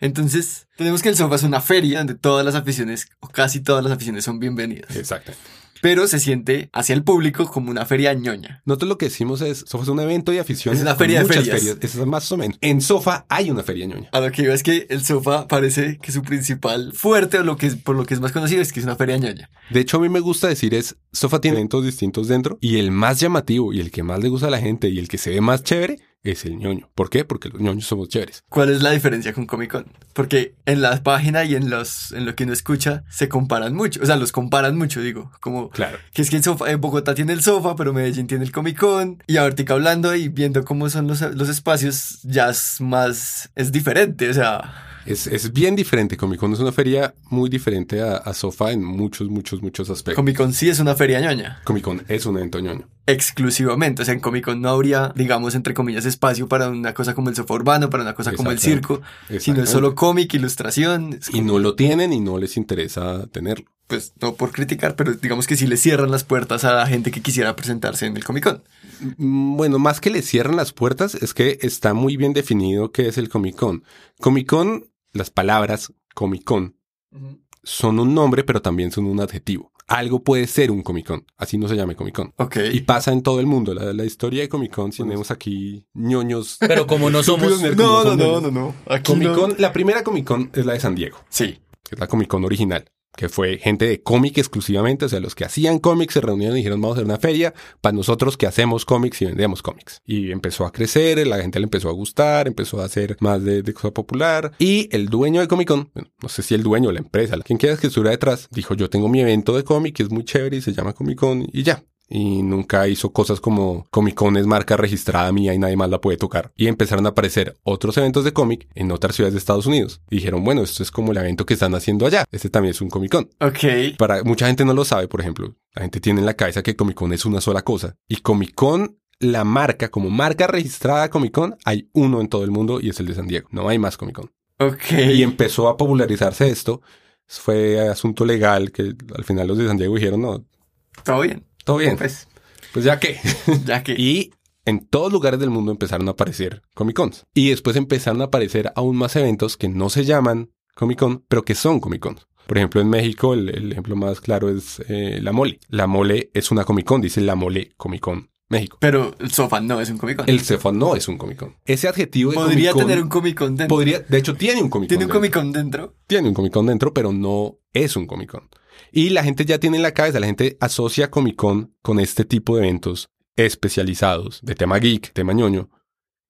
Entonces, tenemos que el sofá es una feria donde todas las aficiones, o casi todas las aficiones son bienvenidas. Exacto. Pero se siente hacia el público como una feria ñoña. Nosotros lo que decimos es, Sofa es un evento de aficiones. Es una feria de ferias. ferias. Es más o menos. En Sofa hay una feria ñoña. A lo que iba es que el sofá parece que su principal fuerte, o lo que es, por lo que es más conocido, es que es una feria ñoña. De hecho, a mí me gusta decir es, Sofa tiene eventos distintos dentro y el más llamativo y el que más le gusta a la gente y el que se ve más chévere es el ñoño. ¿Por qué? Porque los ñoños somos chéveres. ¿Cuál es la diferencia con Comic Con? Porque en la página y en los en lo que uno escucha se comparan mucho. O sea, los comparan mucho, digo. Como Claro. que es que en, Sofa- en Bogotá tiene el sofá, pero Medellín tiene el Comic Con. Y ahorita hablando y viendo cómo son los, los espacios, ya es más. es diferente. O sea, Es, es bien diferente. Comic Con es una feria muy diferente a, a Sofa en muchos, muchos, muchos aspectos. Comic Con sí es una feria ñoña. Comic Con es un evento ñoño. Exclusivamente. O sea, en Comic Con no habría, digamos, entre comillas, espacio para una cosa como el sofá urbano, para una cosa como el circo. Sino es solo cómic, ilustración. Y no lo tienen y no les interesa tenerlo. pues no por criticar, pero digamos que sí le cierran las puertas a la gente que quisiera presentarse en el Comic Con. Mm, Bueno, más que le cierran las puertas, es que está muy bien definido qué es el Comic Con. Comic Con, las palabras Comic Con, son un nombre, pero también son un adjetivo. Algo puede ser un Comic Con, así no se llame Comic Con. Ok. Y pasa en todo el mundo. La, la historia de Comic Con, si tenemos aquí ñoños. Pero como no somos... como no. Aquí Comic no. Con, la primera Comic Con es la de San Diego, Sí. que es la Comic Con original, que fue gente de cómic exclusivamente, o sea, los que hacían cómics se reunieron y dijeron, vamos a hacer una feria para nosotros que hacemos cómics y vendemos cómics. Y empezó a crecer, la gente le empezó a gustar, empezó a hacer más de, de cosa popular. Y el dueño de Comic Con, no sé si el dueño la empresa, quien quiera que estuviera detrás, dijo, yo tengo mi evento de cómic que es muy chévere y se llama Comic Con y ya. Y nunca hizo cosas como Comic Con es marca registrada mía y nadie más la puede tocar. Y empezaron a aparecer otros eventos de cómic en otras ciudades de Estados Unidos. Y dijeron, bueno, esto es como el evento que están haciendo allá. Este también es un Comic Con. Ok. Para mucha gente no lo sabe, por ejemplo. La gente tiene en la cabeza que Comic Con es una sola cosa. Y Comic Con, la marca, como marca registrada Comic Con, hay uno en todo el mundo y es el de San Diego. No hay más Comic Con. Ok. Y empezó a popularizarse esto. Fue asunto legal que al final los de San Diego dijeron, no, Todo bien. Todo bien. Pues, Pues ya que. ya que. Y en todos lugares del mundo empezaron a aparecer Comic Cons. Y después empezaron a aparecer aún más eventos que no se llaman Comic Con, pero que son Comic Cons. Por ejemplo, en México el, el ejemplo más claro es eh, la mole. La mole es una Comic Con, dice la mole Comic Con México. Pero el sofá no es un Comic Con. El Cefa no es un Comic Con. Ese adjetivo de Podría tener un Comic Con dentro. Podría, de hecho, tiene un Comic Con. Tiene un. Comic Con dentro. Tiene un Comic Con dentro, pero no es un Comic Con. Y la gente ya tiene en la cabeza, la gente asocia Comic Con con este tipo de eventos especializados de tema geek, tema ñoño.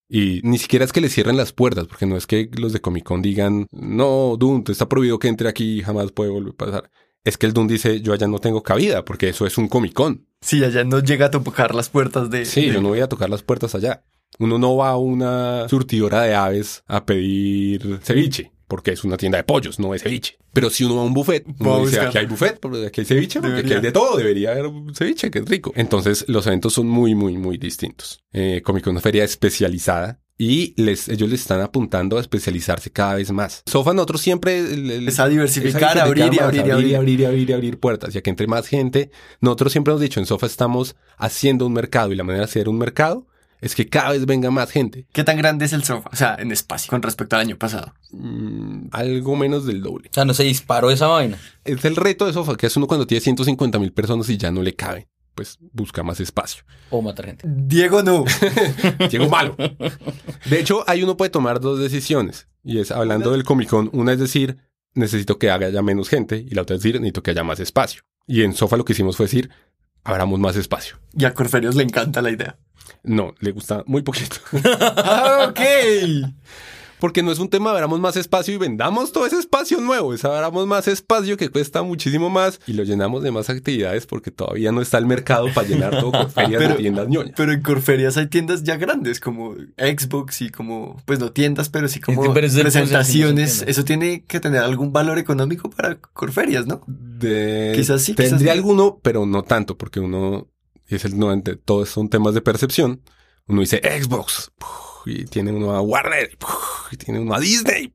Y ni siquiera es que le cierren las puertas, porque no es que los de Comic Con digan, no, Doom, te está prohibido que entre aquí, jamás puede volver a pasar. Es que el Doom dice, yo allá no tengo cabida, porque eso es un Comic Con. Sí, allá no llega a tocar las puertas de. Sí, de- yo no voy a tocar las puertas allá. Uno no va a una surtidora de aves a pedir ceviche, porque es una tienda de pollos, no de ceviche. Pero si uno va a un buffet, uno dice, buscar. aquí hay buffet, aquí hay ceviche, porque aquí Debería. hay de todo, debería haber un ceviche, que es rico. Entonces, los eventos son muy, muy, muy distintos. Eh, Comic Con es una feria especializada y les, ellos les están apuntando a especializarse cada vez más. Sofa nosotros siempre... el- el- Es a diversificar, abrir y abrir y abrir y abrir. abrir y abrir y abrir puertas, ya que entre más gente, nosotros siempre hemos dicho, en Sofa estamos haciendo un mercado y la manera de hacer un mercado es que cada vez venga más gente, ¿Qué tan grande es el sofá? O sea, en espacio con respecto al año pasado. Mm, algo menos del doble. O sea, no se disparó esa vaina. Es el reto de Sofa, que es uno cuando tiene 150 mil personas y ya no le cabe, pues busca más espacio. O matar gente. Diego no. Llegó malo. De hecho, ahí uno puede tomar dos decisiones. Y es hablando del Comic Con, una es decir, necesito que haya menos gente, y la otra es decir, necesito que haya más espacio. Y en Sofa lo que hicimos fue decir, abramos más espacio. Y a Corferios le encanta la idea. No, le gusta muy poquito. Ah, ok. Porque no es un tema, abramos más espacio y vendamos todo ese espacio nuevo. Es abramos más espacio que cuesta muchísimo más y lo llenamos de más actividades porque todavía no está el mercado para llenar todo con ferias de Pero- tiendas ñoñas. Pero en Corferias hay tiendas ya grandes como Xbox y como, pues no tiendas, pero sí como Pero es presentaciones. sí, Eso tiene que tener algún valor económico para Corferias, ¿no? De- Quizás sí, quizás Tendría no. alguno, pero no tanto, porque uno, y es el no, ante- todos son temas de percepción. Uno dice Xbox, y tiene uno a Warner, y tiene uno a Disney,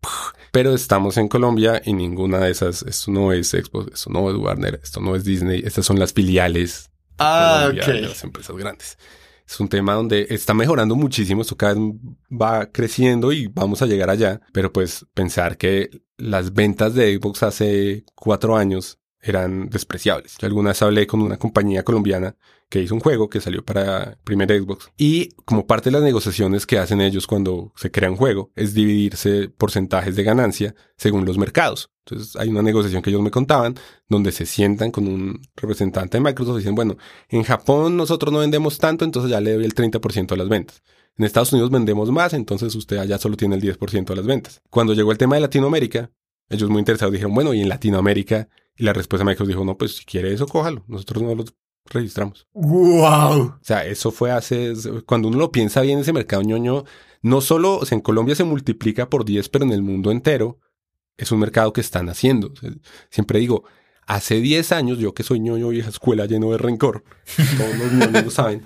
pero estamos en Colombia y ninguna de esas, esto no es Xbox, esto no es Warner, esto no es Disney, estas son las filiales Ah, Colombia de las empresas grandes. Es un tema donde está mejorando muchísimo, esto cada vez va creciendo y vamos a llegar allá, pero pues pensar que las ventas de Xbox hace cuatro años eran despreciables. Yo alguna vez hablé con una compañía colombiana que hizo un juego que salió para primer Xbox y como parte de las negociaciones que hacen ellos cuando se crea un juego es dividirse porcentajes de ganancia según los mercados. Entonces hay una negociación que ellos me contaban donde se sientan con un representante de Microsoft y dicen, bueno, en Japón nosotros no vendemos tanto, entonces ya le doy el 30% de las ventas. En Estados Unidos vendemos más, entonces usted allá solo tiene el 10% de las ventas. Cuando llegó el tema de Latinoamérica, ellos muy interesados dijeron, bueno, y en Latinoamérica, y la respuesta de Microsoft dijo, no, pues si quiere eso, cójalo, nosotros no lo registramos. ¡Wow! O sea, eso fue hace, cuando uno lo piensa bien, ese mercado ñoño, no solo, o sea, en Colombia se multiplica por 10, pero en el mundo entero es un mercado que están haciendo. O sea, siempre digo, hace 10 años, yo que soy ñoño vieja escuela lleno de rencor, todos los ñoños lo saben,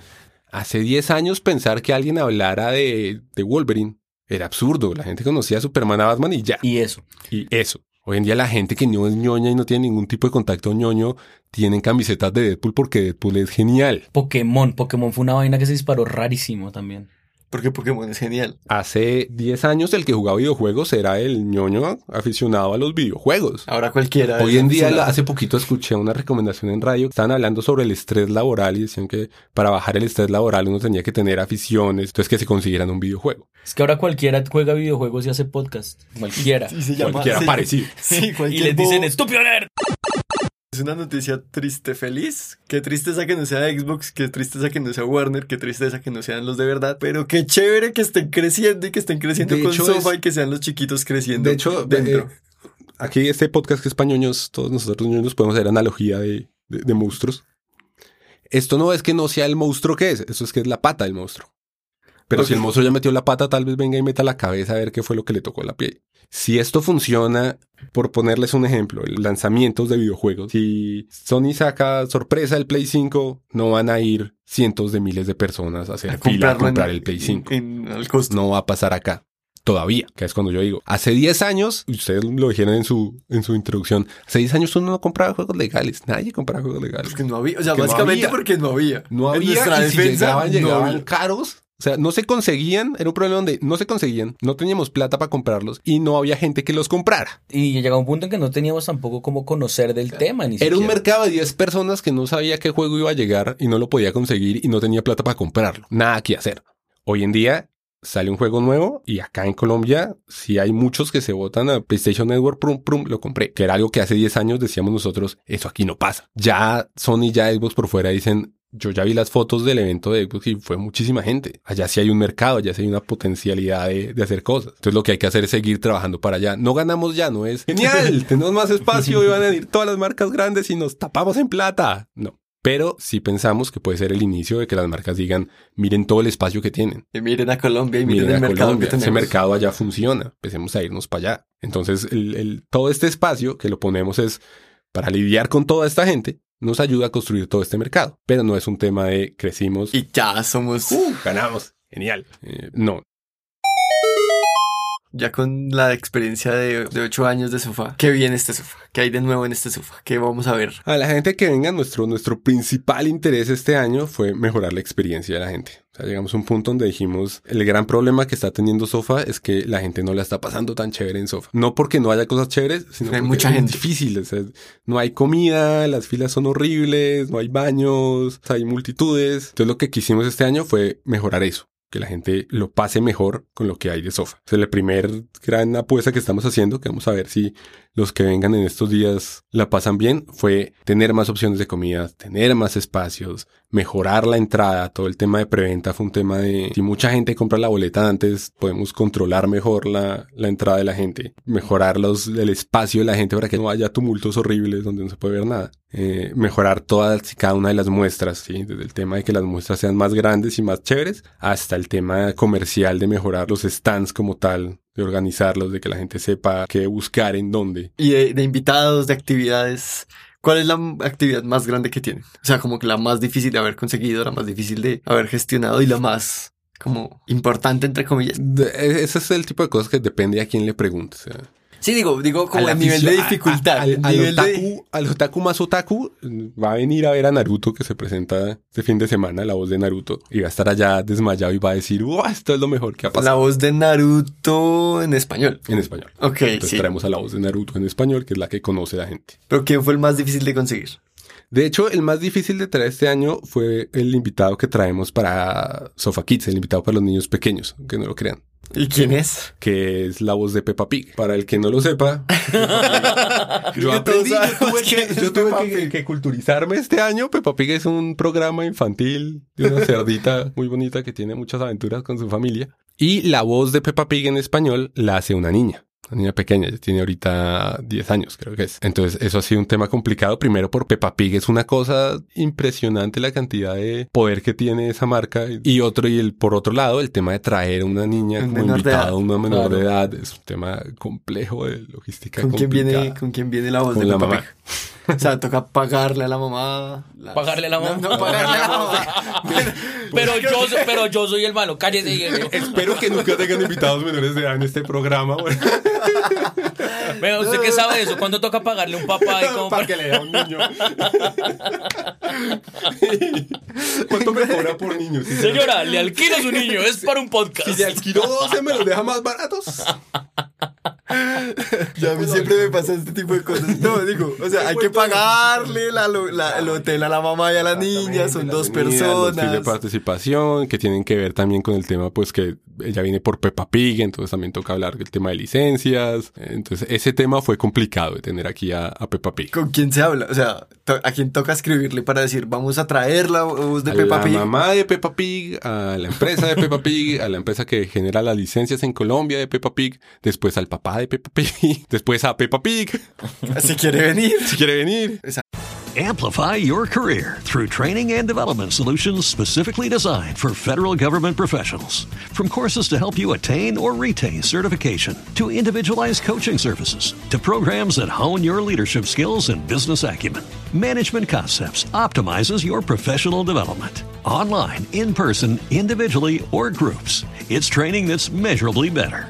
hace 10 años pensar que alguien hablara de, de Wolverine era absurdo. La gente conocía a Superman, a Batman y ya. Y eso. Y eso. Hoy en día la gente que no es ñoña y no tiene ningún tipo de contacto ñoño, tienen camisetas de Deadpool porque Deadpool es genial. Pokémon. Pokémon fue una vaina que se disparó rarísimo también. Porque Pokémon es genial. Hace 10 años el que jugaba videojuegos era el ñoño aficionado a los videojuegos. Ahora cualquiera. Hoy en día, hace poquito escuché una recomendación en radio. Estaban hablando sobre el estrés laboral y decían que para bajar el estrés laboral uno tenía que tener aficiones. Entonces que se consiguieran un videojuego. Es que ahora cualquiera juega videojuegos y hace podcast. Cualquiera. Y se llama- Cualquiera sí. parecido. Sí, y cualquier les dicen, estúpido nerd. Es una noticia triste, feliz. Qué tristeza que no sea Xbox, qué tristeza que no sea Warner, qué tristeza que no sean los de verdad. Pero qué chévere que estén creciendo y que estén creciendo De con Sofa es- y que sean los chiquitos creciendo. De hecho, dentro. eh, aquí este podcast que es pañoños, todos nosotros ñoños podemos hacer analogía de, de- de monstruos. Esto no es que no sea el monstruo que es, eso es que es la pata del monstruo. Pero si el monstruo ya metió la pata, tal vez venga y meta la cabeza a ver qué fue lo que le tocó la piel. Si esto funciona, por ponerles un ejemplo, lanzamientos de videojuegos, si Sony saca sorpresa el Play 5, no van a ir cientos de miles de personas a hacer A fila a comprarlo en- comprar el Play 5 En, al costo. no va a pasar acá. Todavía, que es cuando yo digo, hace 10 años, y ustedes lo dijeron en su, en su introducción, hace 10 años uno no compraba juegos legales, nadie compraba juegos legales. Porque no había. O sea, Que no básicamente había. porque no había. No En había, nuestra y si defensa, llegaban, no llegaban había. caros. O sea, no se conseguían, era un problema donde no se conseguían, no teníamos plata para comprarlos y no había gente que los comprara. Y llegaba un punto en que no teníamos tampoco cómo conocer del tema. Ni Era un mercado de 10 personas que no sabía qué juego iba a llegar y no lo podía conseguir y no tenía plata para comprarlo. Nada que hacer. Hoy en día sale un juego nuevo y acá en Colombia sí hay muchos que se votan a PlayStation Network, prum, prum, lo compré. Que era algo que hace 10 años decíamos nosotros, eso aquí no pasa. Ya Sony, ya Xbox por fuera dicen, yo ya vi las fotos del evento de Xbox y fue muchísima gente. Allá sí hay un mercado, allá sí hay una potencialidad de, de hacer cosas. Entonces lo que hay que hacer es seguir trabajando para allá. No ganamos ya, no es genial, tenemos más espacio y van a venir todas las marcas grandes y nos tapamos en plata. No. Pero sí pensamos que puede ser el inicio de que las marcas digan, miren todo el espacio que tienen. Y miren a Colombia y miren, Miren el a mercado Colombia, que ese mercado allá funciona, empecemos a irnos para allá. Entonces, el, el- todo este espacio que lo ponemos es para lidiar con toda esta gente, nos ayuda a construir todo este mercado. Pero no es un tema de crecimos y ya somos. uh, ganamos, genial. Eh, no. Ya con la experiencia de, de ocho años de sofá, ¿qué viene este sofá? ¿Qué hay de nuevo en este sofá? ¿Qué vamos a ver? A la gente que venga, nuestro, nuestro principal interés este año fue mejorar la experiencia de la gente. O sea, llegamos a un punto donde dijimos, el gran problema que está teniendo Sofa es que la gente no la está pasando tan chévere en Sofa. No porque no haya cosas chéveres, sino Hay porque mucha es gente. difícil. O sea, no hay comida, las filas son horribles, no hay baños, hay multitudes. Entonces lo que quisimos este año fue mejorar eso. Que la gente lo pase mejor con lo que hay de Sofa. O sea, la primer gran apuesta que estamos haciendo, que vamos a ver si los que vengan en estos días la pasan bien, fue tener más opciones de comida, tener más espacios, mejorar la entrada. Todo el tema de preventa fue un tema de si mucha gente compra la boleta antes, podemos controlar mejor la, la entrada de la gente, mejorar los, el espacio de la gente para que no haya tumultos horribles donde no se puede ver nada. Eh, mejorar todas y cada una de las muestras, ¿sí? desde el tema de que las muestras sean más grandes y más chéveres, hasta el tema comercial de mejorar los stands como tal, de organizarlos, de que la gente sepa qué buscar en dónde. Y de, de invitados, de actividades. ¿Cuál es la actividad más grande que tienen? O sea, como que la más difícil de haber conseguido, la más difícil de haber gestionado y la más como importante entre comillas. De- e- ese es el tipo de cosas que depende a quién le preguntes. o sea. Sí, digo, digo como el nivel de a- dificultad. a- al, de- otaku, al otaku más otaku va a venir a ver a Naruto que se presenta este fin de semana, la voz de Naruto, y va a estar allá desmayado y va a decir, "Uah, esto es lo mejor que ha La pasado voz de Naruto en español. en español. Ok, Entonces sí. traemos a la voz de Naruto en español, que es la que conoce la gente. Pero ¿quién fue el más difícil de conseguir? De hecho, el más difícil de traer este año fue el invitado que traemos para Sofa Kids, el invitado para los niños pequeños, que no lo crean. ¿Y quién es? que es la voz de Peppa Pig. Para el que no lo sepa, yo aprendí, yo tuve, que, yo tuve que culturizarme este año. Peppa Pig es un programa infantil de una cerdita muy bonita que tiene muchas aventuras con su familia. Y la voz de Peppa Pig en español la hace una niña. Una niña pequeña, ella tiene ahorita 10 años, creo que es. Entonces, eso ha sido un tema complicado. Primero, por Peppa Pig es una cosa impresionante la cantidad de poder que tiene esa marca. Y otro, y el, por otro lado, el tema de traer una niña como invitada, edad. una menor Claro. de edad, es un tema complejo de logística. ¿Con quién, viene, ¿Con quién viene la voz Con de la Peppa mamá. Pig? O sea, toca pagarle a la mamá. las- Pagarle a la mamá. No, no, pagarle a la mamá. Pero yo, soy- pero yo soy el malo, cállese. Espero que nunca tengan invitados menores de edad en este programa. Vea, ¿usted qué sabe de eso? ¿Cuándo toca pagarle a un papá y como para que le dé a un niño. ¿Cuánto me cobra por niño? Si se- Señora, le alquilo a su niño, es para un podcast. Si le alquilo 12, me los deja más baratos. Ya a mí siempre me pasa este tipo de cosas. No, digo, o sea, hay que pagarle la- la- el hotel a la mamá y a la niña, son dos fees de personas. participación que tienen que ver también con el tema, pues que ella viene por Peppa Pig, entonces también toca hablar del tema de licencias. Entonces, ese tema fue complicado de tener aquí a, a Peppa Pig. ¿Con quién se habla? O sea, ¿a quién toca escribirle para decir, vamos a traer la voz de a Peppa la Pig? mamá de Peppa Pig, a la empresa de Peppa Pig, a la empresa que genera las licencias en Colombia de Peppa Pig, después al papá de Peppa Pig, después a Peppa Pig, Si quiere venir. si quiere venir. Amplify your career through training and development solutions specifically designed for federal government professionals. From courses to help you attain or retain certification, to individualized coaching services, to programs that hone your leadership skills and business acumen, Management Concepts optimizes your professional development. Online, in person, individually, or groups, it's training that's measurably better.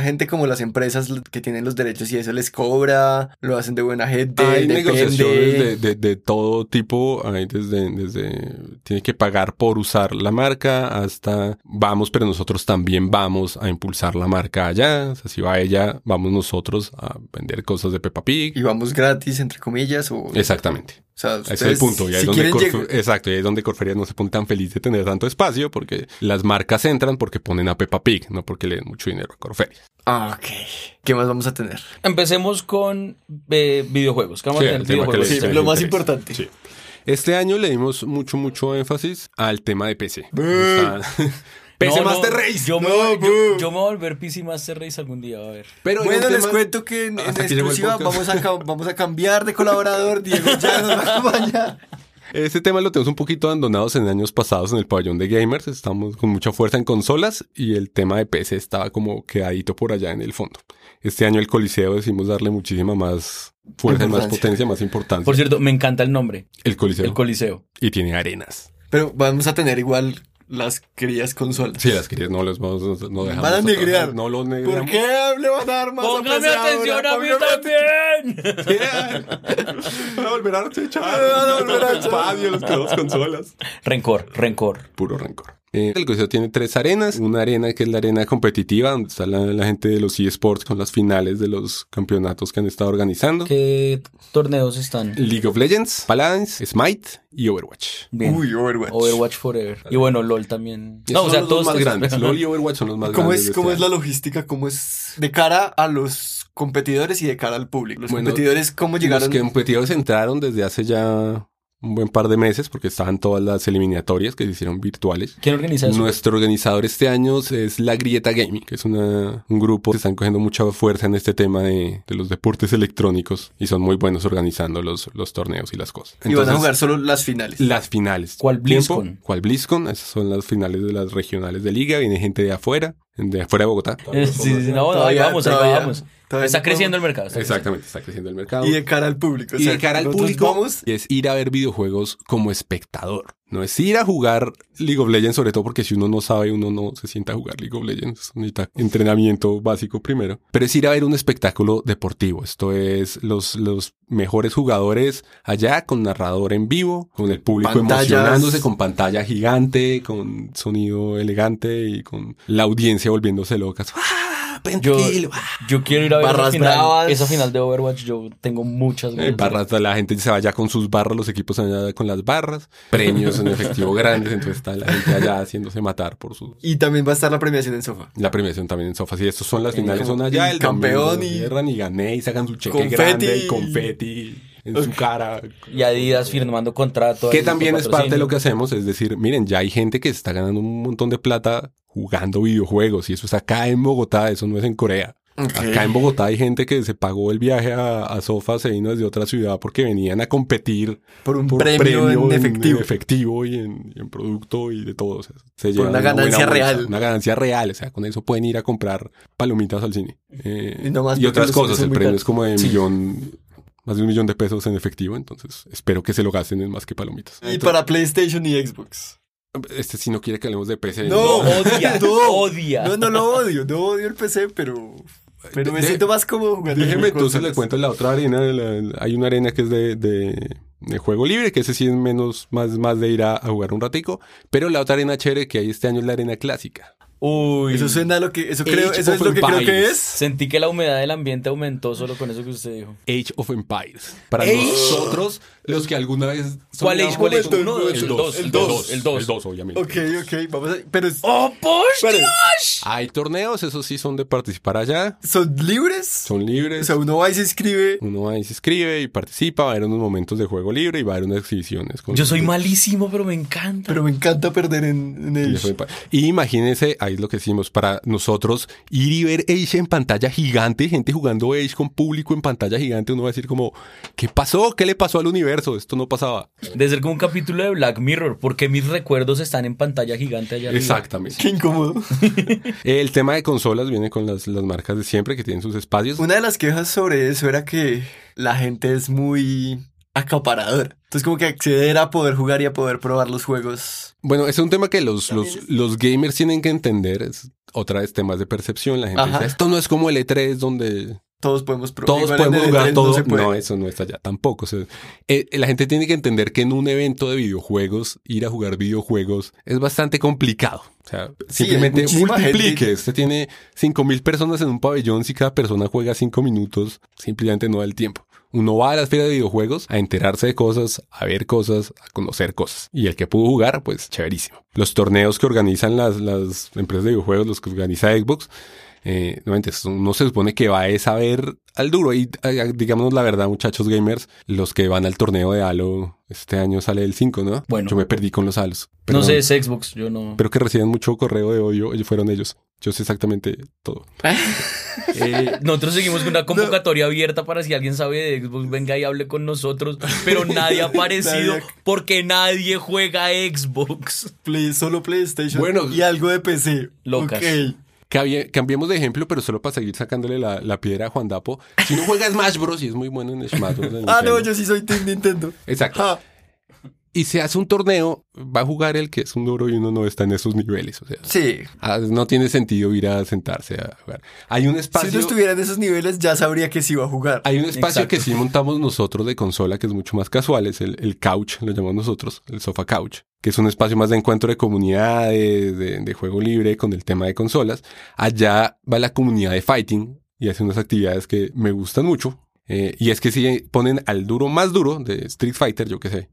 Gente como las empresas que tienen los derechos y eso les cobra, lo hacen de buena gente, Hay depende. negociaciones de, de- de todo tipo, hay desde, desde, tiene que pagar por usar la marca hasta vamos, pero nosotros también vamos a impulsar la marca allá, o sea, si va ella, vamos nosotros a vender cosas de Peppa Pig. Y vamos gratis, entre comillas, o... Exactamente. O sea, Ese es el punto. Y ahí, si es donde Exacto, y ahí es donde Corferia no se pone tan feliz de tener tanto espacio porque las marcas entran porque ponen a Peppa Pig, no porque le den mucho dinero a Corferia. Ah, ok. ¿Qué más vamos a tener? Empecemos con eh, videojuegos. ¿Qué vamos Sí, a tener videojuegos lo más interesa. importante. Sí. Este año le dimos mucho, mucho énfasis al tema de PC. Está- PC No, no, Master Race. Yo me, No, voy- yo, me voy a volver PC Master Race algún día, a ver. Pero en Bueno, les tema- cuento que en, el exclusiva vamos a, ca- vamos a cambiar de colaborador. Diego ya nos va a acompañar. Este tema lo tenemos un poquito abandonados en años pasados en el pabellón de gamers. Estamos con mucha fuerza en consolas y el tema de PC estaba como quedadito por allá en el fondo. Este año el Coliseo decimos darle muchísima más fuerza, más potencia, más importancia. Por cierto, me encanta el nombre. el Coliseo. El Coliseo. y tiene arenas. Pero vamos a tener igual las queridas consolas. Sí, las querías, no los vamos, no, no dejamos. Van a negrear. No los ¿Por negreamos. qué le van a dar más Póngame atención a mí también. Van a volver a echar. Van a volver a echar. espacio los que dos consolas. Rencor, rencor. Puro rencor. Eh, el Coliseo tiene tres arenas. Una arena que es la arena competitiva, donde está la, la gente de los eSports con las finales de los campeonatos que han estado organizando. ¿Qué torneos están? League of Legends, Paladins, Smite y Overwatch. Bien. Uy, Overwatch. Overwatch Forever. Y bueno, LOL también. Esos No, o son sea, los todos más estos- grandes. LOL y Overwatch son los más ¿Cómo grandes. es, de cómo este es la logística? ¿Cómo es de cara a los competidores y de cara al público? Los Bueno, competidores, ¿cómo llegaron? Los competidores entraron desde hace ya un buen par de meses porque estaban todas las eliminatorias que se hicieron virtuales. ¿Quién organiza eso? Nuestro organizador este año es La Grieta Gaming, que es una, un grupo que están cogiendo mucha fuerza en este tema de, de los deportes electrónicos y son muy buenos organizando los, los torneos y las cosas. y van a jugar solo las finales. las finales. ¿Cuál BlizzCon? ¿Cuál BlizzCon? Esas son las finales de las regionales de liga. Viene gente de afuera, de afuera de Bogotá. Sí, sí, no, ahí Todavía- vamos, ahí todavía- vamos. todavía Está creciendo el mercado. está Exactamente, está creciendo el mercado. Y de cara al público. o Y sea, de cara al público vamos- es ir a ver videojuegos como espectador. No es ir a jugar League of Legends, sobre todo porque si uno no sabe, uno no se sienta a jugar League of Legends. Necesita entrenamiento básico primero. Pero es ir a ver un espectáculo deportivo. Esto es los, los mejores jugadores allá con narrador en vivo, con el público Pantallas. emocionándose, con pantalla gigante, con sonido elegante y con la audiencia volviéndose locas. ¡Ah! Yo, Pentakill! yo quiero ir a ver esa Barras final, bravas. esa final de Overwatch. Yo tengo muchas Eh, ganas. barras, la gente se va allá con sus barras, los equipos se van allá con las barras, premios en efectivo grandes, entonces está la gente allá haciéndose matar por su... Y también va a estar la premiación en sofá. La premiación también en sofás y estos son las Y finales, son allá el campeón y- cierran y gané y sacan su cheque Confeti. grande y confeti en su cara. Y Adidas firmando contrato. Que también es parte de lo que hacemos, es decir, miren, ya hay gente que está ganando un montón de plata jugando videojuegos y eso es acá en Bogotá, eso no es en Corea. Acá en Bogotá hay gente que se pagó el viaje a, a Sofa, se vino desde otra ciudad porque venían a competir Por un premio en efectivo. efectivo y en, y en producto y de todo. o sea, se Por llevan una ganancia bolsa, real. Una ganancia real, o sea, con eso pueden ir a comprar palomitas al cine. Eh, Y no más y porque otras cosas, el premio caros. es como de Sí. millón, más de un millón de pesos en efectivo, entonces espero que se lo gasten en más que palomitas. Y para PlayStation y Xbox. Este si no quiere que hablemos de PC. No, odia, no, odia. No, no lo odio, no odio el PC, pero, pero me De- siento más cómodo jugando. Déjeme en entonces le cuento la otra arena. la- hay una arena que es de, de, de juego libre, que ese sí es menos, más, más de ir a, a jugar un ratico. Pero la otra arena chévere que hay este año es la arena clásica. Uy. Eso suena a lo que, eso creo, eso es lo que creo que es. Sentí que la humedad del ambiente aumentó solo con eso que usted dijo. Age of Empires. Para Age. nosotros, los que alguna vez... ¿Cuál Age? ¿Cuál ¿Uno? El El 2, dos, el el 2, dos, el dos. El 2, obviamente. Ok, ok, vamos a, pero es- ¡Oh, por. Dios! Hay torneos, esos sí son de participar allá. ¿son libres? Son O libres. sea, uno va y se inscribe. Uno ahí se inscribe y participa, va a haber unos momentos de juego libre y va a haber unas exhibiciones. con- Yo soy malísimo, pero me encanta. Pero me encanta perder en, en Y Age. Y imagínense, ahí es lo que hicimos para nosotros, ir y ver Age en pantalla gigante, gente jugando Age con público en pantalla gigante, uno va a decir como, ¿qué pasó? ¿Qué le pasó al universo? Esto no pasaba. De ser como un capítulo de Black Mirror, porque mis recuerdos están en pantalla gigante allá arriba. Exactamente. Qué incómodo. El tema de consolas viene con las, las marcas de siempre que tienen sus espacios. Una de las quejas sobre eso era que la gente es muy acaparadora. Entonces como que acceder a poder jugar y a poder probar los juegos. Bueno, es un tema que los, los, los gamers tienen que entender. Es otra vez temas de percepción. La gente Ajá. dice, esto no es como el E3 donde Todos podemos probar. Todos podemos jugar todo. No, eso no está allá tampoco. O sea, eh, la gente tiene que entender que en un evento de videojuegos, ir a jugar videojuegos es bastante complicado. O sea, Sí, simplemente multiplique. gente. Usted tiene cinco mil personas en un pabellón. Si cada persona juega cinco minutos, simplemente no da el tiempo. Uno va a las ferias de videojuegos a enterarse de cosas, a ver cosas, a conocer cosas. Y el que pudo jugar, pues chéverísimo. Los torneos que organizan las, las empresas de videojuegos, los que organiza Xbox, Eh, no se supone que va a saber al duro. Y eh, digamos la verdad, muchachos gamers, los que van al torneo de Halo, este año sale el 5, ¿no? Bueno. Yo me perdí con los Halos. No sé, es Xbox, yo no. Pero que reciben mucho correo de odio, ellos fueron ellos. Yo sé exactamente todo. Eh, nosotros seguimos con una convocatoria abierta para si alguien sabe de Xbox, venga y hable con nosotros. Pero nadie ha aparecido Nadie. porque nadie juega Xbox. Play, solo PlayStation Bueno. y algo de PC. Locas. Ok. Cambi- cambiemos de ejemplo, pero solo para seguir sacándole la, la piedra a Juan Dapo. Si no juega Smash Bros. y es muy bueno en Smash Bros. Ah, no, yo sí soy Team Nintendo. Exacto. Ah, Y se hace un torneo, va a jugar el que es un duro y uno no está en esos niveles. O sea, sí. ah, no tiene sentido ir a sentarse a jugar. Hay un Si espacio. no estuviera en esos niveles, ya sabría que sí iba a jugar. Hay un espacio Exacto. que sí montamos nosotros de consola que es mucho más casual, es el, el couch, lo llamamos nosotros, el sofá couch, que es un espacio más de encuentro de comunidades, de, de juego libre con el tema de consolas. Allá va la comunidad de fighting y hace unas actividades que me gustan mucho. Eh, y es que si ponen al duro más duro de Street Fighter, yo qué sé.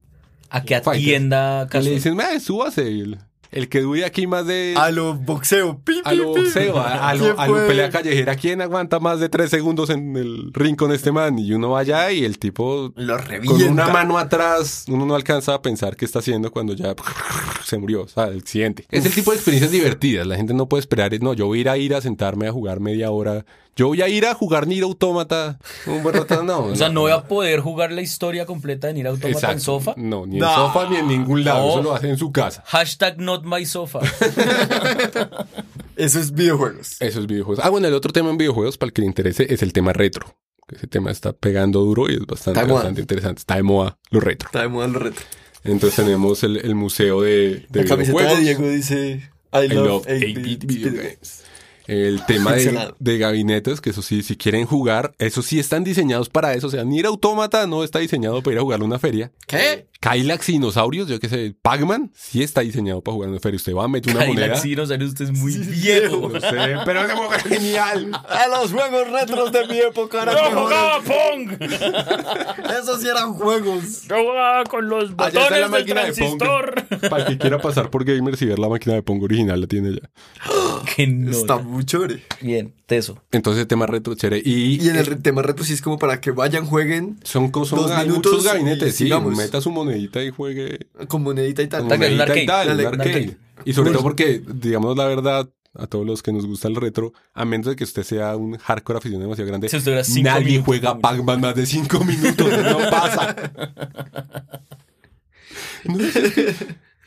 A que atienda Y le dicen, "Mae, súbase. El, el que dure aquí más de... A lo boxeo. Pi, A lo boxeo, a, a ¿Quién lo, a lo pelea callejera. ¿Quién aguanta más de tres segundos en el ring con este man? Y uno va allá y el tipo Lo con revienta. una mano atrás, uno no alcanza a pensar qué está haciendo cuando ya se murió, o sea, el accidente. Es el tipo de experiencias divertidas. La gente no puede esperar, no, yo voy a ir a ir a sentarme a jugar media hora. Yo voy a ir a jugar Nier Automata un buen rato, no. O sea, no voy a poder jugar la historia completa de Nier Automata en Exacto. sofa. No, ni en No. sofá ni en ningún lado. No. Eso lo hace en su casa. Hashtag not my sofa. Eso es videojuegos. Eso es videojuegos. Ah, bueno, el otro tema en videojuegos, para el que le interese, es el tema retro. Ese tema está pegando duro y es bastante, interesante. Está de moda lo retro. Está de moda lo reto. Entonces tenemos el, el museo de, de La camiseta de. Diego dice I I love, love 8-bit 8-bit video video games. El tema de, de gabinetes, que eso sí, si quieren jugar, eso sí están diseñados para eso. O sea, Nier Automata no está diseñado para ir a jugar a una feria. ¿Qué? Kylax y dinosaurios, yo qué sé, Pac-Man, sí está diseñado para jugar en una feria. Usted va a meter una moneda. Cadillac Dinosaurio, usted es muy viejo. No sé, pero ese juego es genial. A los juegos retros de mi época eran Yo mejores. jugaba Pong. Esos sí eran juegos. Yo jugaba con los Allá la botones del máquina de Pong. transistor. Para el que quiera pasar por gamers y ver la máquina de Pong original, la tiene ya. Que no. Está muy chévere. Bien, teso. Entonces, tema retro chévere. Y, Y en el eh, tema retro sí es como para que vayan, jueguen son, cosas dos minutos muchos gabinetes, y sí. sigamos. Meta su monedita y juegue. con monedita y tal. con monedita y tal, un arcade. Y sobre todo porque, digamos la verdad, a todos los que nos gusta el retro, a menos de que usted sea un hardcore aficionado demasiado grande, Si cinco nadie minutos, juega. Pac-Man más de 5 minutos, no pasa. No, es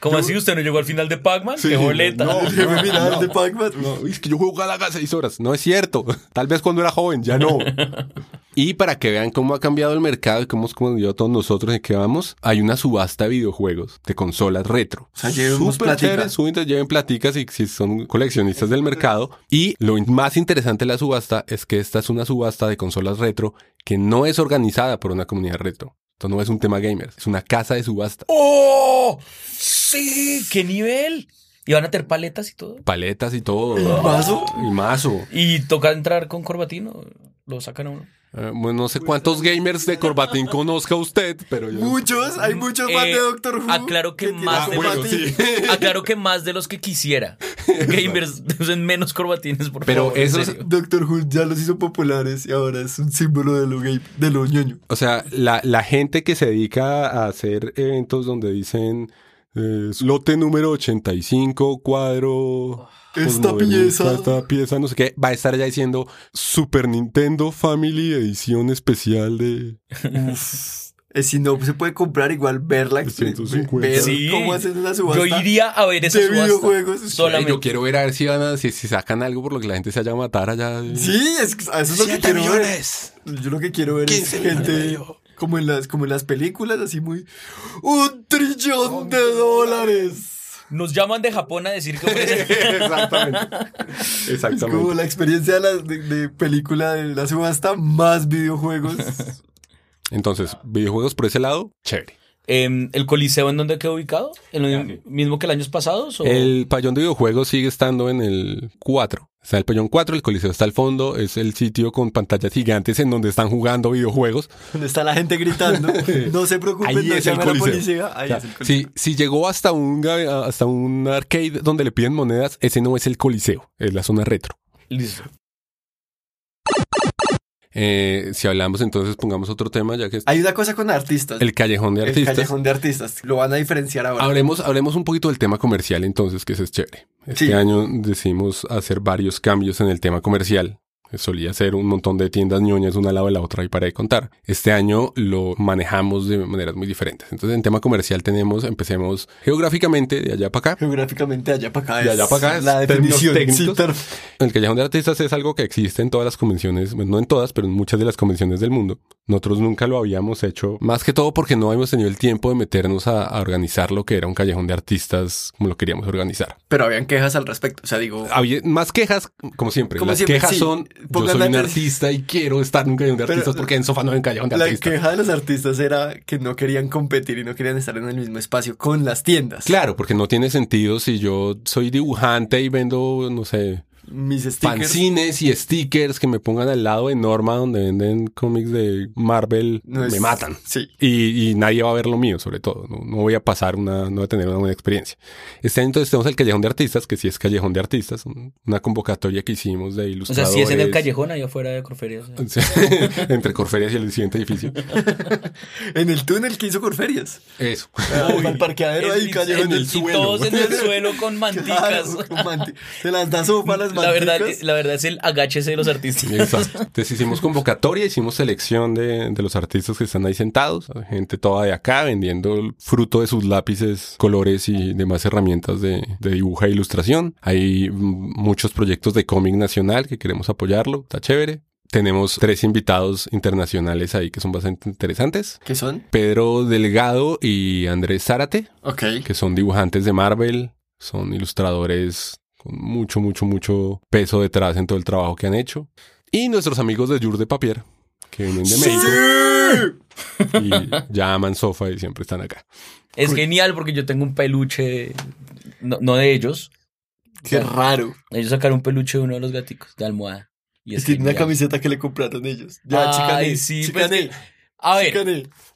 ¿Cómo así usted no llegó al final de Pac-Man? Sí, ¡Qué boleta! no. Jefe final no. de Pac-Man. No, es que yo juego Galaga seis horas. No es cierto. Tal vez cuando era joven, ya no. y para que vean cómo ha cambiado el mercado y cómo hemos cambiado todos nosotros en qué vamos, hay una subasta de videojuegos, de consolas retro. O sea, llevemos Súper platica. chévere, súper, lleven platicas y si son coleccionistas del mercado. Y lo más interesante de la subasta es que esta es una subasta de consolas retro que no es organizada por una comunidad retro. Esto no es un tema gamer, es una casa de subasta. ¡Oh! ¡Sí! ¿Qué nivel? ¿Y van a tener paletas y todo? Paletas y todo. mazo? Y mazo. ¿Y toca entrar con corbatino? ¿Lo sacan a uno? Eh, bueno, no sé cuántos gamers de Corbatín conozca usted, pero yo... Muchos, hay muchos Eh, de Doctor Who. aclaro que más de bueno, los, corbatín. sí. aclaro que más de los que quisiera. Gamers usen menos corbatines, por Pero favor. en esos-. Doctor Who ya los hizo populares y ahora es un símbolo de lo gay, de lo ñoño. O sea, la, la gente que se dedica a hacer eventos donde dicen eh, lote número 85, cuadro... Esta posmodernista, pieza. Esta pieza, no sé qué, va a estar ya diciendo Super Nintendo Family Edición Especial de... Eh, si no se puede comprar, igual verla. 350. Ver Sí. cómo hacen una subasta. Yo iría a ver esa de subasta. videojuegos. Solamente. Yo quiero ver a ver si, van a, si, si sacan algo por lo que la gente se haya a matar allá. Sí, es, eso es lo que quiero millones. ver. Yo lo que quiero ver es 15 millones gente medio. Como en las como en las películas, así muy un trillón de dólares. Nos llaman de Japón a decir que ofrecen. Exactamente. Es como Exactamente. la experiencia de, la, de, de película de la subasta más videojuegos. Entonces, videojuegos por ese lado, chévere. Em, ¿El Coliseo en dónde quedó ubicado? ¿En lo mismo que el años pasados? o- El pabellón de videojuegos sigue estando en el 4. Está el pabellón 4, el coliseo está al fondo, es el sitio con pantallas gigantes en donde están jugando videojuegos. donde está la gente gritando. No se preocupen, Ahí no es el la coliseo. policía. Ahí O sea, es el coliseo. si, si llegó hasta un, hasta un arcade donde le piden monedas, ese no es el coliseo, es la zona retro. Listo. Eh, si hablamos entonces, pongamos otro tema, ya que Hay una cosa con artistas. el callejón de El artistas. callejón de artistas. Lo van a diferenciar ahora. Hablemos, hablemos un poquito del tema comercial entonces, que eso es chévere. Este Sí. año decidimos hacer varios cambios en el tema comercial. Solía ser un montón de tiendas ñoñas una al lado de la otra y para de contar. Este año lo manejamos de maneras muy diferentes. Entonces en tema comercial tenemos, empecemos geográficamente de allá para acá. Geográficamente de allá para acá. De es allá para acá es La definición. técnicos. Sí, El Callejón de Artistas es algo que existe en todas las convenciones, bueno, no en todas, pero en muchas de las convenciones del mundo. Nosotros nunca lo habíamos hecho, más que todo porque no habíamos tenido el tiempo de meternos a, a organizar lo que era un Callejón de Artistas como lo queríamos organizar. Pero habían quejas al respecto. O sea, digo. Había más quejas, como siempre. Como las siempre, quejas sí. son, yo soy un la- artista y quiero estar en un Callejón de Pero- Artistas porque en sofá no hay un Callejón de La Artistas. queja de los artistas era que no querían competir y no querían estar en el mismo espacio con las tiendas. Claro, porque no tiene sentido si yo soy dibujante y vendo, no sé, Mis stickers. fanzines y stickers que me pongan al lado de Norma donde venden cómics de Marvel, No me matan. Sí. Y, y nadie va a ver lo mío, sobre todo. No, no voy a pasar una, no voy a tener una buena experiencia. Este año entonces tenemos el Callejón de Artistas, que sí es Callejón de Artistas, un- una convocatoria que hicimos de O sea, ilustradores. si es en el callejón allá afuera de Corferias. Entre Corferias y el siguiente edificio. En el túnel que hizo Corferias. Eso. El parqueadero ahí, Y- callejón en el- y suelo. todos en el suelo con manticas. Claro, con manti- Se las da sopa a las La verdad, la verdad es el agáchese de los artistas. Exacto. Entonces hicimos convocatoria, hicimos selección de, de los artistas que están ahí sentados, gente toda de acá vendiendo el fruto de sus lápices, colores y demás herramientas de, de dibujo e ilustración. Hay muchos proyectos de cómic nacional que queremos apoyarlo, está chévere. Tenemos tres invitados internacionales ahí que son bastante interesantes. ¿Qué son? Pedro Delgado y Andrés Zárate, Ok. que son dibujantes de Marvel, son ilustradores con mucho, mucho, mucho peso detrás en todo el trabajo que han hecho. Y nuestros amigos de Jur de Papier, que vienen de México y ya aman Sofa y siempre están acá. Es genial porque yo tengo un peluche, no, no de ellos. Qué O sea, raro. Ellos sacaron un peluche de uno de los gaticos, de almohada. Y es Tiene una camiseta que le compraron ellos. Ya, Ay, sí, chicané. pues A ver,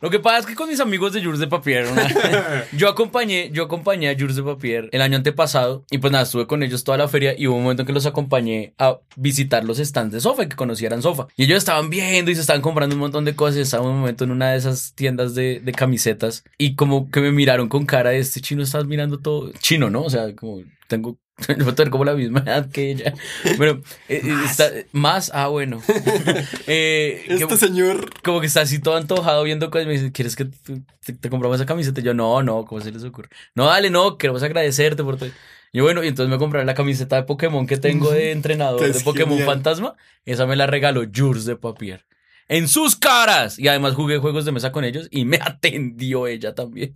lo que pasa es que con mis amigos de Jurs de Papier, una- yo acompañé, yo acompañé a Jurs de Papier el año antepasado y pues nada, estuve con ellos toda la feria y hubo un momento en que los acompañé a visitar los stands de Sofa, que conocieran Sofa. Y ellos estaban viendo y se estaban comprando un montón de cosas y estaba un momento en una de esas tiendas de, de camisetas y como que me miraron con cara de este chino, estás mirando todo chino, ¿no? O sea, como tengo... A tener como la misma edad que ella. Bueno, eh, eh, está- más, ah, bueno. Eh, que- Este señor. como que está así todo antojado viendo cosas me dice, ¿quieres que te, te- compramos esa camiseta? Y yo, no, no, ¿cómo se les ocurre? No, dale, no, queremos agradecerte por todo. Y yo, bueno, y entonces me compré la camiseta de Pokémon que tengo de entrenador de Pokémon genial. Fantasma. Esa me la regaló Jurs de Papier. En sus caras. Y además jugué juegos de mesa con ellos y me atendió ella también.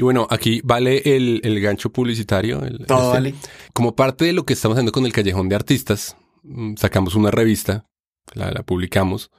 Y bueno, aquí vale el, el gancho publicitario. el- Todo este. vale. Como parte de lo que estamos haciendo con el Callejón de Artistas, mm, sacamos una revista, la, la publicamos,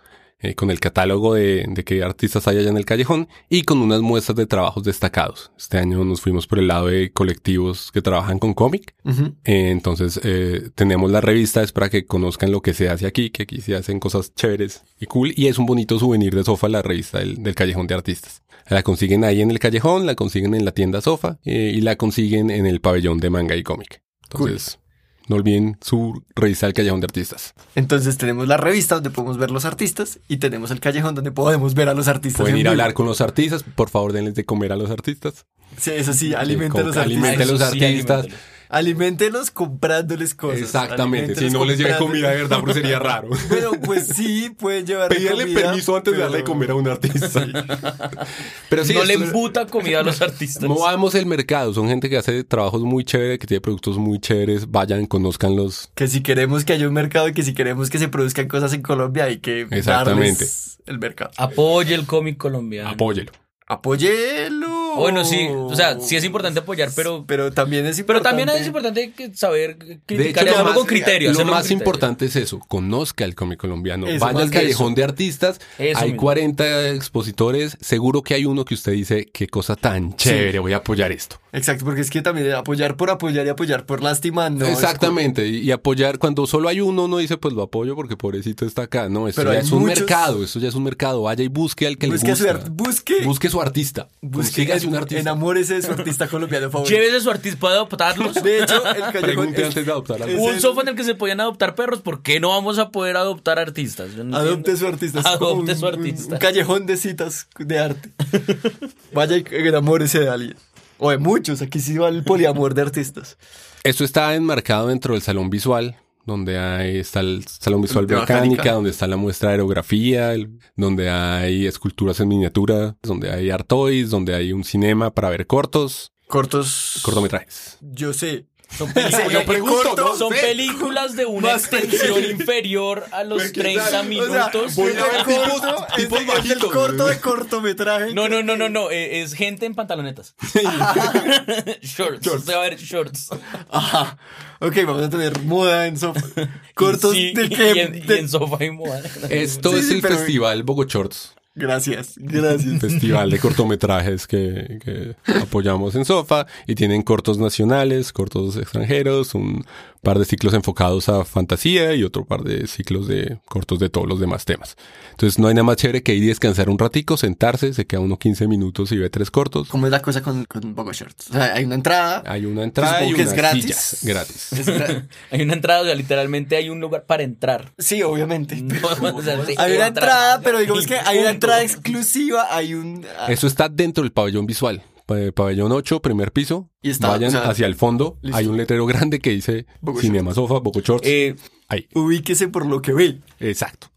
eh, con el catálogo de, de qué artistas hay allá en el callejón y con unas muestras de trabajos destacados. Este año nos fuimos por el lado de colectivos que trabajan con cómic. Eh, entonces, eh, tenemos la revista, es para que conozcan lo que se hace aquí, que aquí se hacen cosas chéveres y cool. Y es un bonito souvenir de Sofa, la revista del, del Callejón de Artistas. La consiguen ahí en el callejón, la consiguen en la tienda Sofa eh, y la consiguen en el pabellón de manga y cómic. Entonces, no olviden su revista del Callejón de Artistas. Entonces tenemos la revista donde podemos ver los artistas y tenemos el callejón donde podemos ver a los artistas. Pueden en ir a hablar con los artistas, por favor denles de comer a los artistas. Sí, eso sí, alimente a los artistas. alimente a los artistas. Aliméntelos comprándoles cosas. Exactamente, si no les comprando- comida de verdad, pero sería raro. Bueno, pues sí, pueden llevarle Pedirle comida, permiso antes de darle de comer a un artista. Pero sí, no le embuta comida a los artistas. Movamos el mercado, son gente que hace trabajos muy chéveres, que tiene productos muy chéveres, vayan, conozcanlos. Que si queremos que haya un mercado y que si queremos que se produzcan cosas en Colombia hay que Exactamente. darles el mercado. Apoye el cómic colombiano. Apóyelo. Apóyelo. Bueno, sí, o sea, sí es importante apoyar, pero Pero también es Pero importante. también es importante que saber criticar hecho, lo hacerlo más, con criterio. lo más criterio. importante es eso, conozca el cómic colombiano. Eso, Vaya al callejón eso. de artistas, Eso hay mismo. 40 expositores, seguro que hay uno que usted dice, qué cosa tan chévere, voy a apoyar esto. Exacto, porque es que también apoyar por apoyar y apoyar por lástima no. es Exactamente, y, y apoyar, cuando solo hay uno, uno dice, pues lo apoyo porque pobrecito está acá. No, eso Pero ya es un muchos- mercado, eso ya es un mercado. Vaya y busque al que Busque le su gusta. art- busque- busque su artista. Busque Consígase un artista. Enamórese de su artista colombiano favorito. Llévese su artista, ¿puede adoptarlos? De hecho, el callejón. Es- antes de adoptar es Un el- sofá en el que se podían adoptar perros, ¿por qué no vamos a poder adoptar artistas? No Adopte entiendo. su artista. Adopte un- su un- artista. Un, callejón de citas de arte. Vaya y enamórese de alguien. O de muchos. Aquí sí va el poliamor de artistas. Esto está enmarcado dentro del salón visual, donde hay, está el salón visual De mecánica, mecánica. donde está la muestra de aerografía, el- donde hay esculturas en miniatura, donde hay art toys, donde hay un cinema para ver cortos, Cortos. cortometrajes. Yo sé. Son películas, Yo pregunto, corto, son sé. películas de una Más extensión inferior a los 30 O sea, minutos. voy a ver tipos- corto, es de- es bajitos. corto de cortometraje. No, no, no, no, no. eh, Es gente en pantalonetas. shorts. Usted va a ver shorts. Ajá. Ok, vamos a tener moda en sofá. Cortos Sí, de y que. en, y en sofá y moda. Esto Sí, es sí, el pero- festival Bogochorts. Gracias, gracias. festival de cortometrajes que, que apoyamos en Sofa y tienen cortos nacionales, cortos extranjeros, un par de ciclos enfocados a fantasía y otro par de ciclos de cortos de todos los demás temas. Entonces no hay nada más chévere que ir y descansar un ratico, sentarse, se queda uno 15 minutos y ve tres cortos. ¿Cómo es la cosa con, con Bogo Shorts? O sea, hay una entrada. Hay una entrada y unas es gratis. sillas gratis. Es gra- Hay una entrada, o sea, literalmente hay un lugar para entrar. Sí, obviamente. No, o sea, sí, Hay una entrada, pero digamos que hay una entrada exclusiva, hay un... Eso está dentro del pabellón visual. Pa- Pabellón 8, primer piso. Y está, Vayan o sea, hacia el fondo. listo. Hay un letrero grande que dice Bogo Cinema Sofa, Bogo Shorts. Eh, Ahí. Ubíquese por lo que ve. Exacto.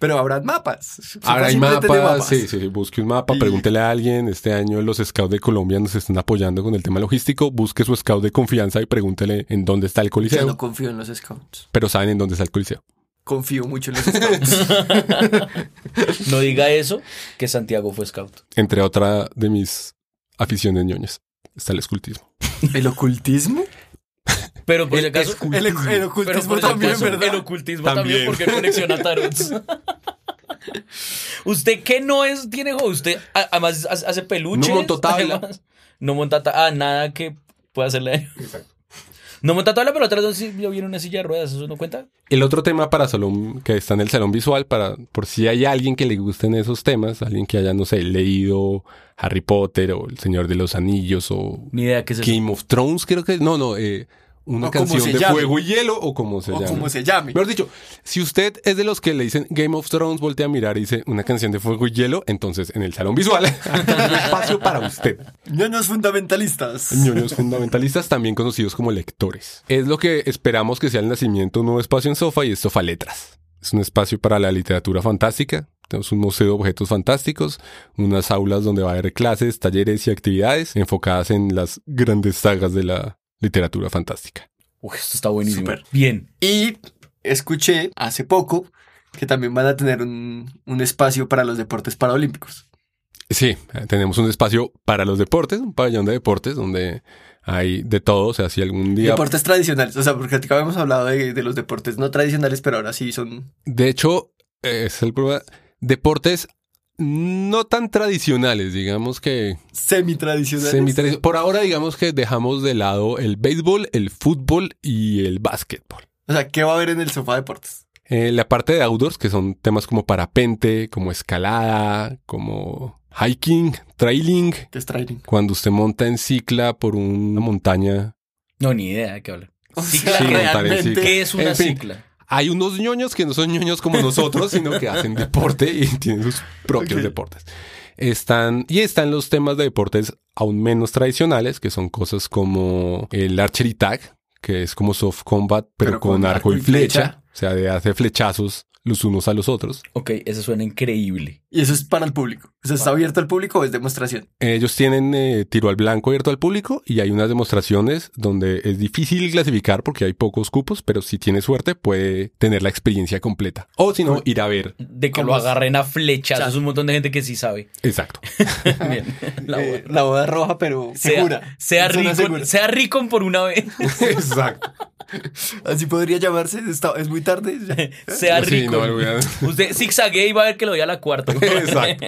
Pero habrán mapas. Sofa Ahora hay simplemente mapas, sí, sí, sí, busque un mapa, Y- pregúntele a alguien. Este año los scouts de Colombia nos están apoyando con el tema logístico. Busque su scout de confianza y pregúntele en dónde está el Yo coliseo. no confío en los scouts. Pero saben en dónde está el coliseo. Confío mucho en los scouts. no diga eso, que Santiago fue scout. Entre otra de mis aficiones ñoñas está el escultismo. ¿El ocultismo? Pero por si El acaso. escultismo. El, el pero ocultismo también, acaso, ¿verdad? El ocultismo También. también, porque conexiona tarots. ¿Usted qué no es, tiene? Usted además hace peluches. No monto tabla. No monta tabla. Ah, nada que pueda hacerle daño. No monta tabla, pero atrás sí yo vi en una silla de ruedas. ¿Eso no cuenta? El otro tema para salón, que está en el salón visual, para, por si hay alguien que le gusten esos temas, alguien que haya, no sé, leído Harry Potter o El Señor de los Anillos o Ni idea qué es eso. Game of Thrones, creo que, no, no, eh, una O canción de llame. fuego y hielo o como se O llame. como se llame. Mejor dicho, si usted es de los que le dicen Game of Thrones, voltea a mirar y dice una canción de fuego y hielo, entonces en el salón visual hay un espacio para usted. Ñoños fundamentalistas. Ñoños fundamentalistas, también conocidos como lectores. Es lo que esperamos que sea el nacimiento de un nuevo espacio en Sofa y es Sofa Letras. Es un espacio para la literatura fantástica. Tenemos un museo de objetos fantásticos, unas aulas donde va a haber clases, talleres y actividades enfocadas en las grandes sagas de la literatura fantástica. Uy, esto está buenísimo. Bien. Y escuché hace poco que también van a tener un, un espacio para los deportes paralímpicos. Sí, tenemos un espacio para los deportes, un pabellón de deportes donde hay de todo. O sea, si algún día Deportes tradicionales. O sea, porque acá habíamos hablado de, de los deportes no tradicionales, pero ahora sí son. De hecho, es el problema. Deportes no tan tradicionales, digamos que Semi-tradicionales. semi Por ahora, digamos que dejamos de lado el béisbol, el fútbol y el básquetbol. O sea, ¿qué va a haber en el sofá deportes? Eh, la parte de outdoors, que son temas como parapente, como escalada, como hiking, trailing. ¿Qué es trailing? Cuando usted monta en cicla por una montaña. No, ni idea de qué habla. Cicla, Sí, realmente. ¿Qué es una En fin, cicla? Hay unos ñoños que no son ñoños como nosotros, sino que hacen deporte y tienen sus propios deportes. Están, y están los temas de deportes aún menos tradicionales, que son cosas como el archery tag, que es como soft combat, pero, Pero con, con arco, y flecha. flecha. O sea, de hacer flechazos los unos a los otros. Ok, eso suena increíble. Y eso es para el público. O sea, ¿está abierto al público o es demostración? Ellos tienen eh, tiro al blanco abierto al público y hay unas demostraciones donde es difícil clasificar porque hay pocos cupos, pero si tiene suerte puede tener la experiencia completa. O si no, ir a ver. De que ¿Cómo lo es? agarren a flechas. Chas. Es un montón de gente que sí sabe. Exacto. Bien. La Eh, boda. la boda roja, pero sea, segura. Sea rico, segura. sea rico por una vez. Exacto. Así podría llamarse. está- es muy tarde. Sea Sí, rico. no, voy a- Usted zigzaguee y va a ver que lo doy a la cuarta. Exacto.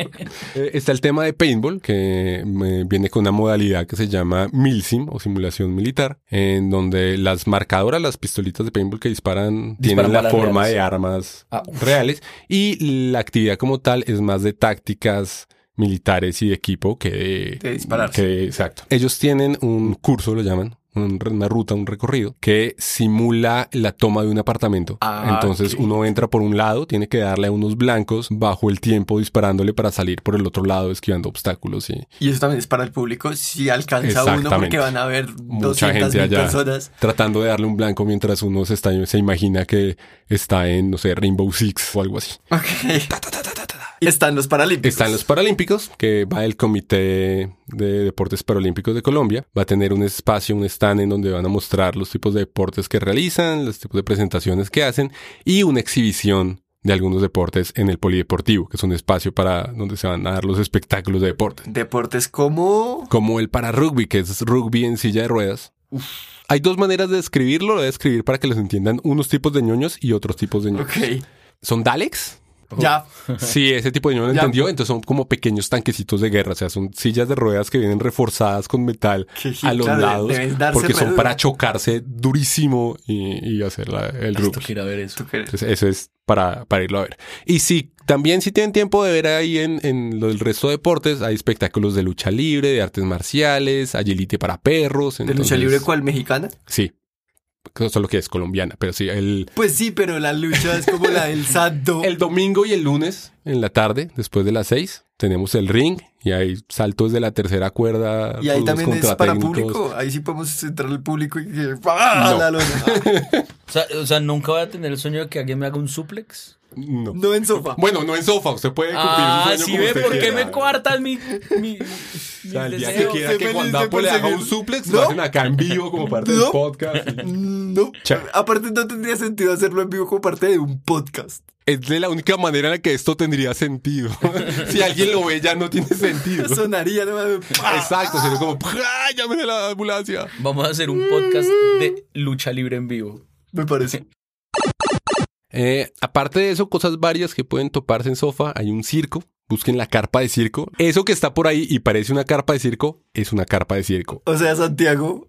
Eh, Está el tema de paintball, que eh, viene con una modalidad que se llama milsim o simulación militar, en donde las marcadoras, las pistolitas de paintball que disparan, Disparan tienen la forma reales. de armas Ah. reales y la actividad como tal es más de tácticas militares y de equipo que de, De disparar. que de- exacto. Ellos tienen un curso, lo llaman, una ruta, un recorrido, que simula la toma de un apartamento. Ah, Entonces uno entra por un lado, tiene que darle a unos blancos bajo el tiempo disparándole para salir por el otro lado esquivando obstáculos y Y eso también es para el público. Si alcanza uno, porque van a haber mucha 200 gente mil allá personas. tratando de darle un blanco mientras uno se, está, se imagina que está en, no sé, Rainbow Six o algo así. Están los Paralímpicos. Están los Paralímpicos, que va el Comité de Deportes Paralímpicos de Colombia. Va a tener un espacio, un stand en donde van a mostrar los tipos de deportes que realizan, los tipos de presentaciones que hacen y una exhibición de algunos deportes en el Polideportivo, que es un espacio para donde se van a dar los espectáculos de deporte. Deportes como... Como el para rugby, que es rugby en silla de ruedas. Hay dos maneras de describirlo, lo voy a describir para que los entiendan unos tipos de ñoños y otros tipos de ñoños. ¿Son Daleks? Ya. Sí, ese tipo de ñoño lo Ya. entendió. Entonces son como pequeños tanquecitos de guerra. O sea, son sillas de ruedas que vienen reforzadas con metal sí, a los lados. Porque son duro. para chocarse durísimo y, y hacer la- el ver eso. Entonces, eso es para, para irlo a ver. Y si también si tienen tiempo de ver ahí en, en lo del resto de deportes, hay espectáculos de lucha libre, de artes marciales, agility para perros. ¿De lucha libre cuál? ¿Mexicana? Sí. Solo que es colombiana, pero sí, el, Pues sí, pero la lucha es como la del santo. el domingo y el lunes en la tarde, después de las seis, tenemos el ring y hay saltos de la tercera cuerda. Y ahí también es para público. Ahí sí podemos entrar al público y que... ¡Ah, No. la lona! O sea, o sea, nunca voy a tener el sueño de que alguien me haga un suplex. No. No en sofá. Bueno, no en sofá, usted puede cumplir Ah, su sueño sí como ve, usted ¿por qué quiera. me coartan mi, mi, O sea, el día que quiera que Juan de Dapo le haga un suplex, ¿No? lo hacen acá en vivo como parte del ¿No? podcast. No. Aparte no tendría sentido hacerlo en vivo como parte de un podcast. Es de la única manera en la que esto tendría sentido. si alguien lo ve, ya no tiene sentido. Sonaría ¿no? Exacto, sería como, ¡ah, llamen a la ambulancia! Vamos a hacer un podcast de lucha libre en vivo. Me parece. Eh, aparte de eso, cosas varias que pueden toparse en sofá. Hay un circo. Busquen la carpa de circo. Eso que está por ahí y parece una carpa de circo, es una carpa de circo. O sea, Santiago,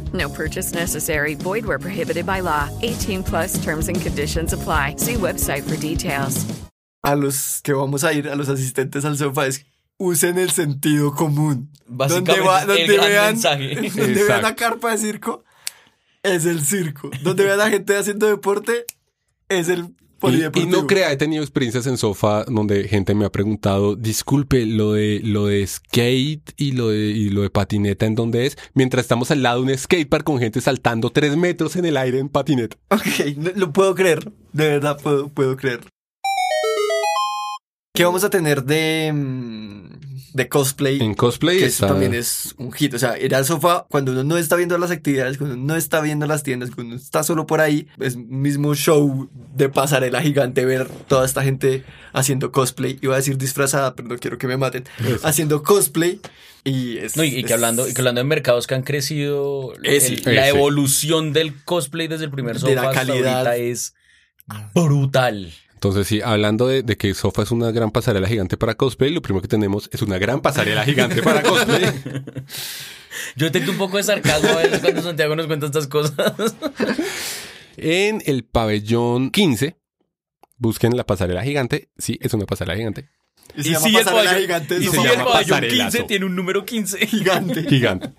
No purchase necessary. Void where prohibited by law. 18 plus terms and conditions apply. See website for details. a los que vamos a ir, a los asistentes al sofá, es usen el sentido común. Básicamente, donde va- el donde gran vean, mensaje. donde vean la carpa de circo, es el circo. Donde vean a gente haciendo deporte, es el Y, no crea, he tenido experiencias en sofá donde gente me ha preguntado, disculpe, lo de, lo de skate y lo de, y lo de patineta, ¿en dónde es? Mientras estamos al lado de un skatepark con gente saltando tres metros en el aire en patineta. Ok, lo puedo creer. De verdad puedo, puedo creer. ¿Qué vamos a tener de, mm, de cosplay? En cosplay que eso también es un hit. O sea, ir al sofá cuando uno no está viendo las actividades, cuando uno no está viendo las tiendas, cuando uno está solo por ahí, es un mismo show de pasarela gigante ver toda esta gente haciendo cosplay. Iba a decir disfrazada, pero no quiero que me maten. Haciendo cosplay. Y, es, No, y, y que es- hablando, y que hablando de mercados que han crecido, Eh, el- sí. la Eh, sí. evolución del cosplay desde el primer De sofá la hasta calidad. ahorita es brutal. Entonces, sí, hablando de, de que Sofa es una gran pasarela gigante para cosplay, lo primero que tenemos es una gran pasarela gigante para cosplay. Yo detecto un poco de sarcasmo a veces cuando Santiago nos cuenta estas cosas. En el pabellón 15, busquen la pasarela gigante. Sí, es una pasarela gigante. Y se Y llama si el pasarela pabellón, gigante y Se el llama pabellón pasarelazo. 15 tiene un número 15. Gigante. Gigante.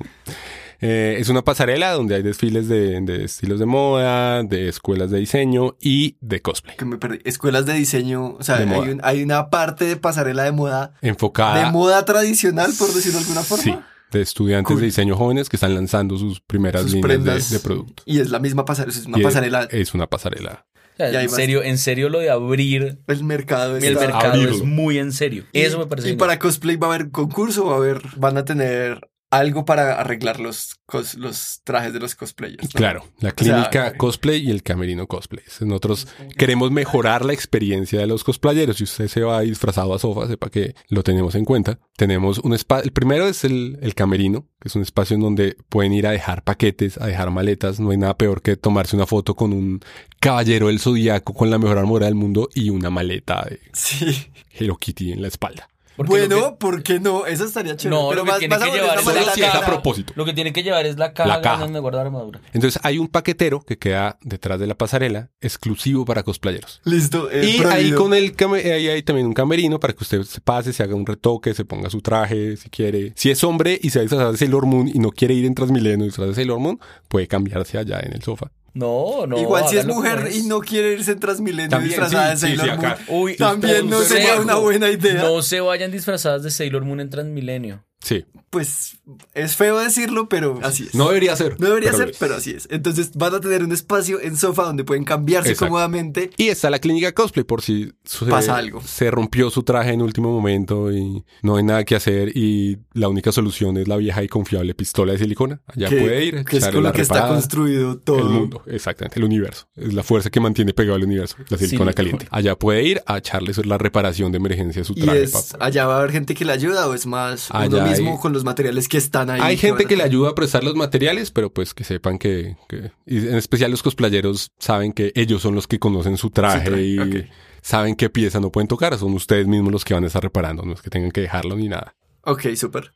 Eh, es una pasarela donde hay desfiles de, de estilos de moda, de escuelas de diseño y de cosplay. Que me perdí. Escuelas de diseño, o sea, hay, un- hay una parte de pasarela de moda, Enfocada. de moda tradicional, por decirlo de alguna forma. Sí, de estudiantes Cool. de diseño jóvenes que están lanzando sus primeras Sus líneas prendas. de, de producto. Y es la misma pasarela, es una Y pasarela. Es una pasarela. O sea, en serio, en serio lo de abrir El mercado el mercado abrirlo. es muy en serio. Y- Eso me parece. Y genial. para cosplay va a haber concurso, va a haber, van a tener algo para arreglar los, cos- los trajes de los cosplayers. ¿no? Claro, la clínica eh, cosplay y el camerino cosplay. Nosotros queremos mejorar la experiencia de los cosplayeros. Si usted se va disfrazado a sofá, sepa que lo tenemos en cuenta. Tenemos un espacio, el primero es el, el camerino, que es un espacio en donde pueden ir a dejar paquetes, a dejar maletas. No hay nada peor que tomarse una foto con un caballero del zodiaco con la mejor armadura del mundo y una maleta de Sí. Hello Kitty en la espalda. Porque Bueno, que- ¿por qué no? Eso estaría chévere. No, pero lo que vas, tiene vas a que llevar es es a propósito. Lo que tiene que llevar es la caja, La caja. donde guardar armadura. Entonces hay un paquetero que queda detrás de la pasarela exclusivo para cosplayeros. Listo. eh, Y ahí con el ahí hay también un camerino para que usted se pase, se haga un retoque, se ponga su traje, si quiere. Si es hombre y se va a disfrazar de Sailor Moon y no quiere ir en Transmilenio y disfrazar de Sailor Moon, puede cambiarse allá en el sofá. No, no. Igual si es mujer es. y no quiere irse en Transmilenio También, disfrazada sí, de Sailor sí. Moon, Uy, también no sería una buena idea. No se vayan disfrazadas de Sailor Moon en Transmilenio. Sí. Pues es feo decirlo, pero así es. No debería ser. No debería pero ser, pero así es. Entonces van a tener un espacio en sofá donde pueden cambiarse Exacto. cómodamente. Y está la clínica cosplay por si se, Pasa algo. se rompió su traje en último momento y no hay nada que hacer y la única solución es la vieja y confiable pistola de silicona. Allá que, puede ir. Que es con la lo que está construido todo. El mundo, exactamente, el universo. Es la fuerza que mantiene pegado el universo, la silicona caliente. Allá puede ir a echarle la reparación de emergencia a su Y traje. es, allá va a haber gente que le ayuda o es más Allá uno mismo hay- con los materiales que están ahí. Hay gente que le ayuda a prestar los materiales, pero pues que sepan que, que- y en especial los cosplayeros saben que ellos son los que conocen su traje, Su traje, y ok. saben qué pieza no pueden tocar, son ustedes mismos los que van a estar reparando, no es que tengan que dejarlo ni nada. Ok, súper.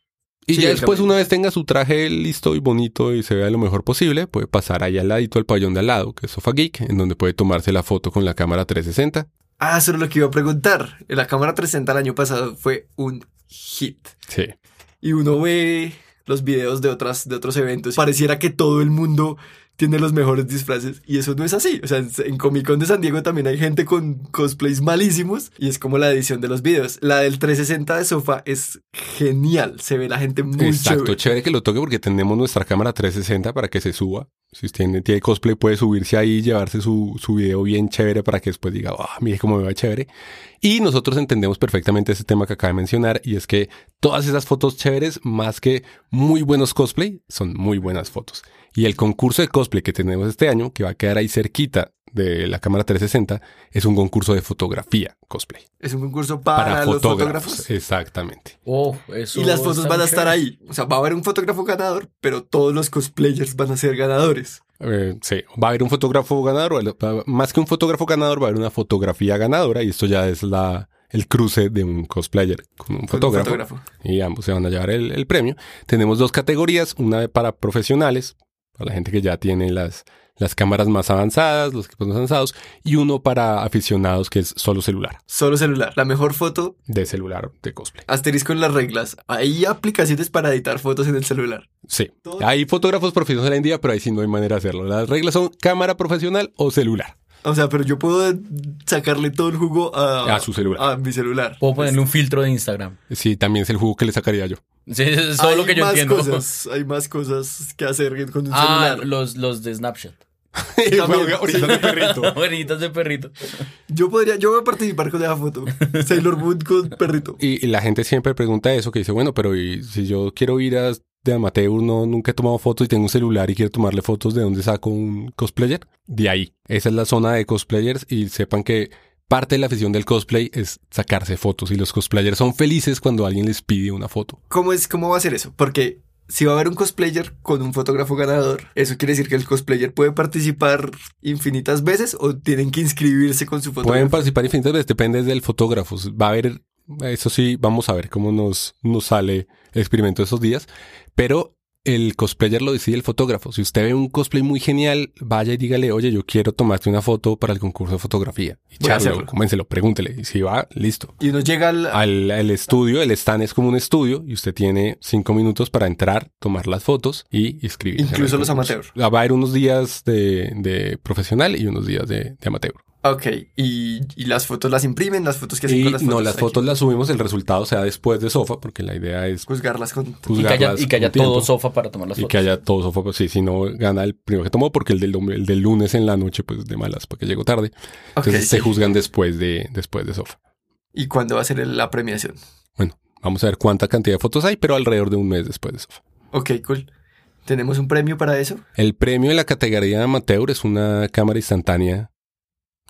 Y Sí, ya después, una vez tenga su traje listo y bonito y se vea lo mejor posible, puede pasar ahí al ladito al pabellón de al lado, que es Sofa Geek, en donde puede tomarse la foto con la cámara 360. Ah, eso es lo que iba a preguntar. La cámara 360 el año pasado fue un hit. Sí. Y uno ve los videos de, otras, de otros eventos. Pareciera que todo el mundo tiene los mejores disfraces. Y eso no es así. O sea, en, Comic Con de San Diego también hay gente con cosplays malísimos. Y es como la edición de los videos. La del 360 de sofá es genial. Se ve la gente muy Exacto, chévere. chévere que lo toque porque tenemos nuestra cámara 360 para que se suba. Si usted tiene, tiene cosplay, puede subirse ahí y llevarse su, su video bien chévere para que después diga, ah, mire cómo me va chévere. Y nosotros entendemos perfectamente ese tema que acaba de mencionar y es que todas esas fotos chéveres, más que muy buenos cosplay, son muy buenas fotos. Y el concurso de cosplay que tenemos este año, que va a quedar ahí cerquita de la cámara 360, es un concurso de fotografía cosplay. Es un concurso para, Para, los fotógrafos. fotógrafos. Exactamente. Oh, eso Y las fotos van a estar ahí. O sea, va a haber un fotógrafo ganador, pero todos los cosplayers van a ser ganadores. Eh, sí, va a haber un fotógrafo ganador, más que un fotógrafo ganador, va a haber una fotografía ganadora y esto ya es la, el cruce de un cosplayer con un fotógrafo. fotógrafo. Y ambos se van a llevar el, el premio. Tenemos dos categorías, una para profesionales, para la gente que ya tiene las, las cámaras más avanzadas, los equipos más avanzados, y uno para aficionados que es solo celular, Solo celular. La mejor foto, de celular de cosplay. asterisco en las reglas. Hay aplicaciones para editar fotos en el celular. Sí, hay fotógrafos profesionales hoy en día, pero ahí sí no hay manera de hacerlo. Las reglas son cámara profesional o celular. O sea, pero yo puedo sacarle todo el jugo a, A su celular. A mi celular. Puedo ponerle un filtro de Instagram. Sí, también es el jugo que le sacaría yo. Sí, eso es todo hay lo que yo más entiendo. Cosas, hay más cosas que hacer con un Ah, celular. los, los de Snapchat. También, Ahorita de perrito. Orinitas de perrito. Yo podría, yo voy a participar con esa foto. Sailor Moon con perrito. Y, y la gente siempre pregunta eso, que dice, bueno, pero ¿y si yo quiero ir a, de amateur, no, nunca he tomado fotos y tengo un celular y quiero tomarle fotos, ¿de dónde saco un cosplayer? De ahí. Esa es la zona de cosplayers y sepan que parte de la afición del cosplay es sacarse fotos y los cosplayers son felices cuando alguien les pide una foto. ¿Cómo es, cómo va a ser eso? Porque si va a haber un cosplayer con un fotógrafo ganador, ¿eso quiere decir que el cosplayer puede participar infinitas veces o tienen que inscribirse con su Pueden fotógrafo? participar infinitas veces, depende del fotógrafo. Va a haber, eso sí, vamos a ver cómo nos, nos sale el experimento de esos días, pero el cosplayer lo decide el fotógrafo. Si usted ve un cosplay muy genial, vaya y dígale, oye, yo quiero tomarte una foto para el concurso de fotografía. Y hacerlo. convéncelo, pregúntele. Y si va, listo. Y uno llega al... Al, al estudio, el stand es como un estudio y usted tiene cinco minutos para entrar, tomar las fotos y escribir. Incluso los amateurs. Va a haber unos días de, de profesional y unos días de, de amateur. Ok, y, y las fotos las imprimen, las fotos que hacen Y con las fotos. no, las aquí. fotos las subimos, el resultado sea después de sofa, porque la idea es Juzgarlas con... Y que haya, juzgarlas y que haya todo sofa para tomar las Y fotos. que haya todo sofa, pues sí, si no gana el primero que tomó, porque el del, dom- el del lunes en la noche, pues de malas, porque llegó tarde. Entonces se sí. juzgan después de, después de sofa. ¿Y cuándo va a ser la premiación? Bueno, vamos a ver cuánta cantidad de fotos hay, pero alrededor de un mes después de sofa. Ok, cool. ¿Tenemos un premio para eso? El premio en la categoría de amateur es una cámara instantánea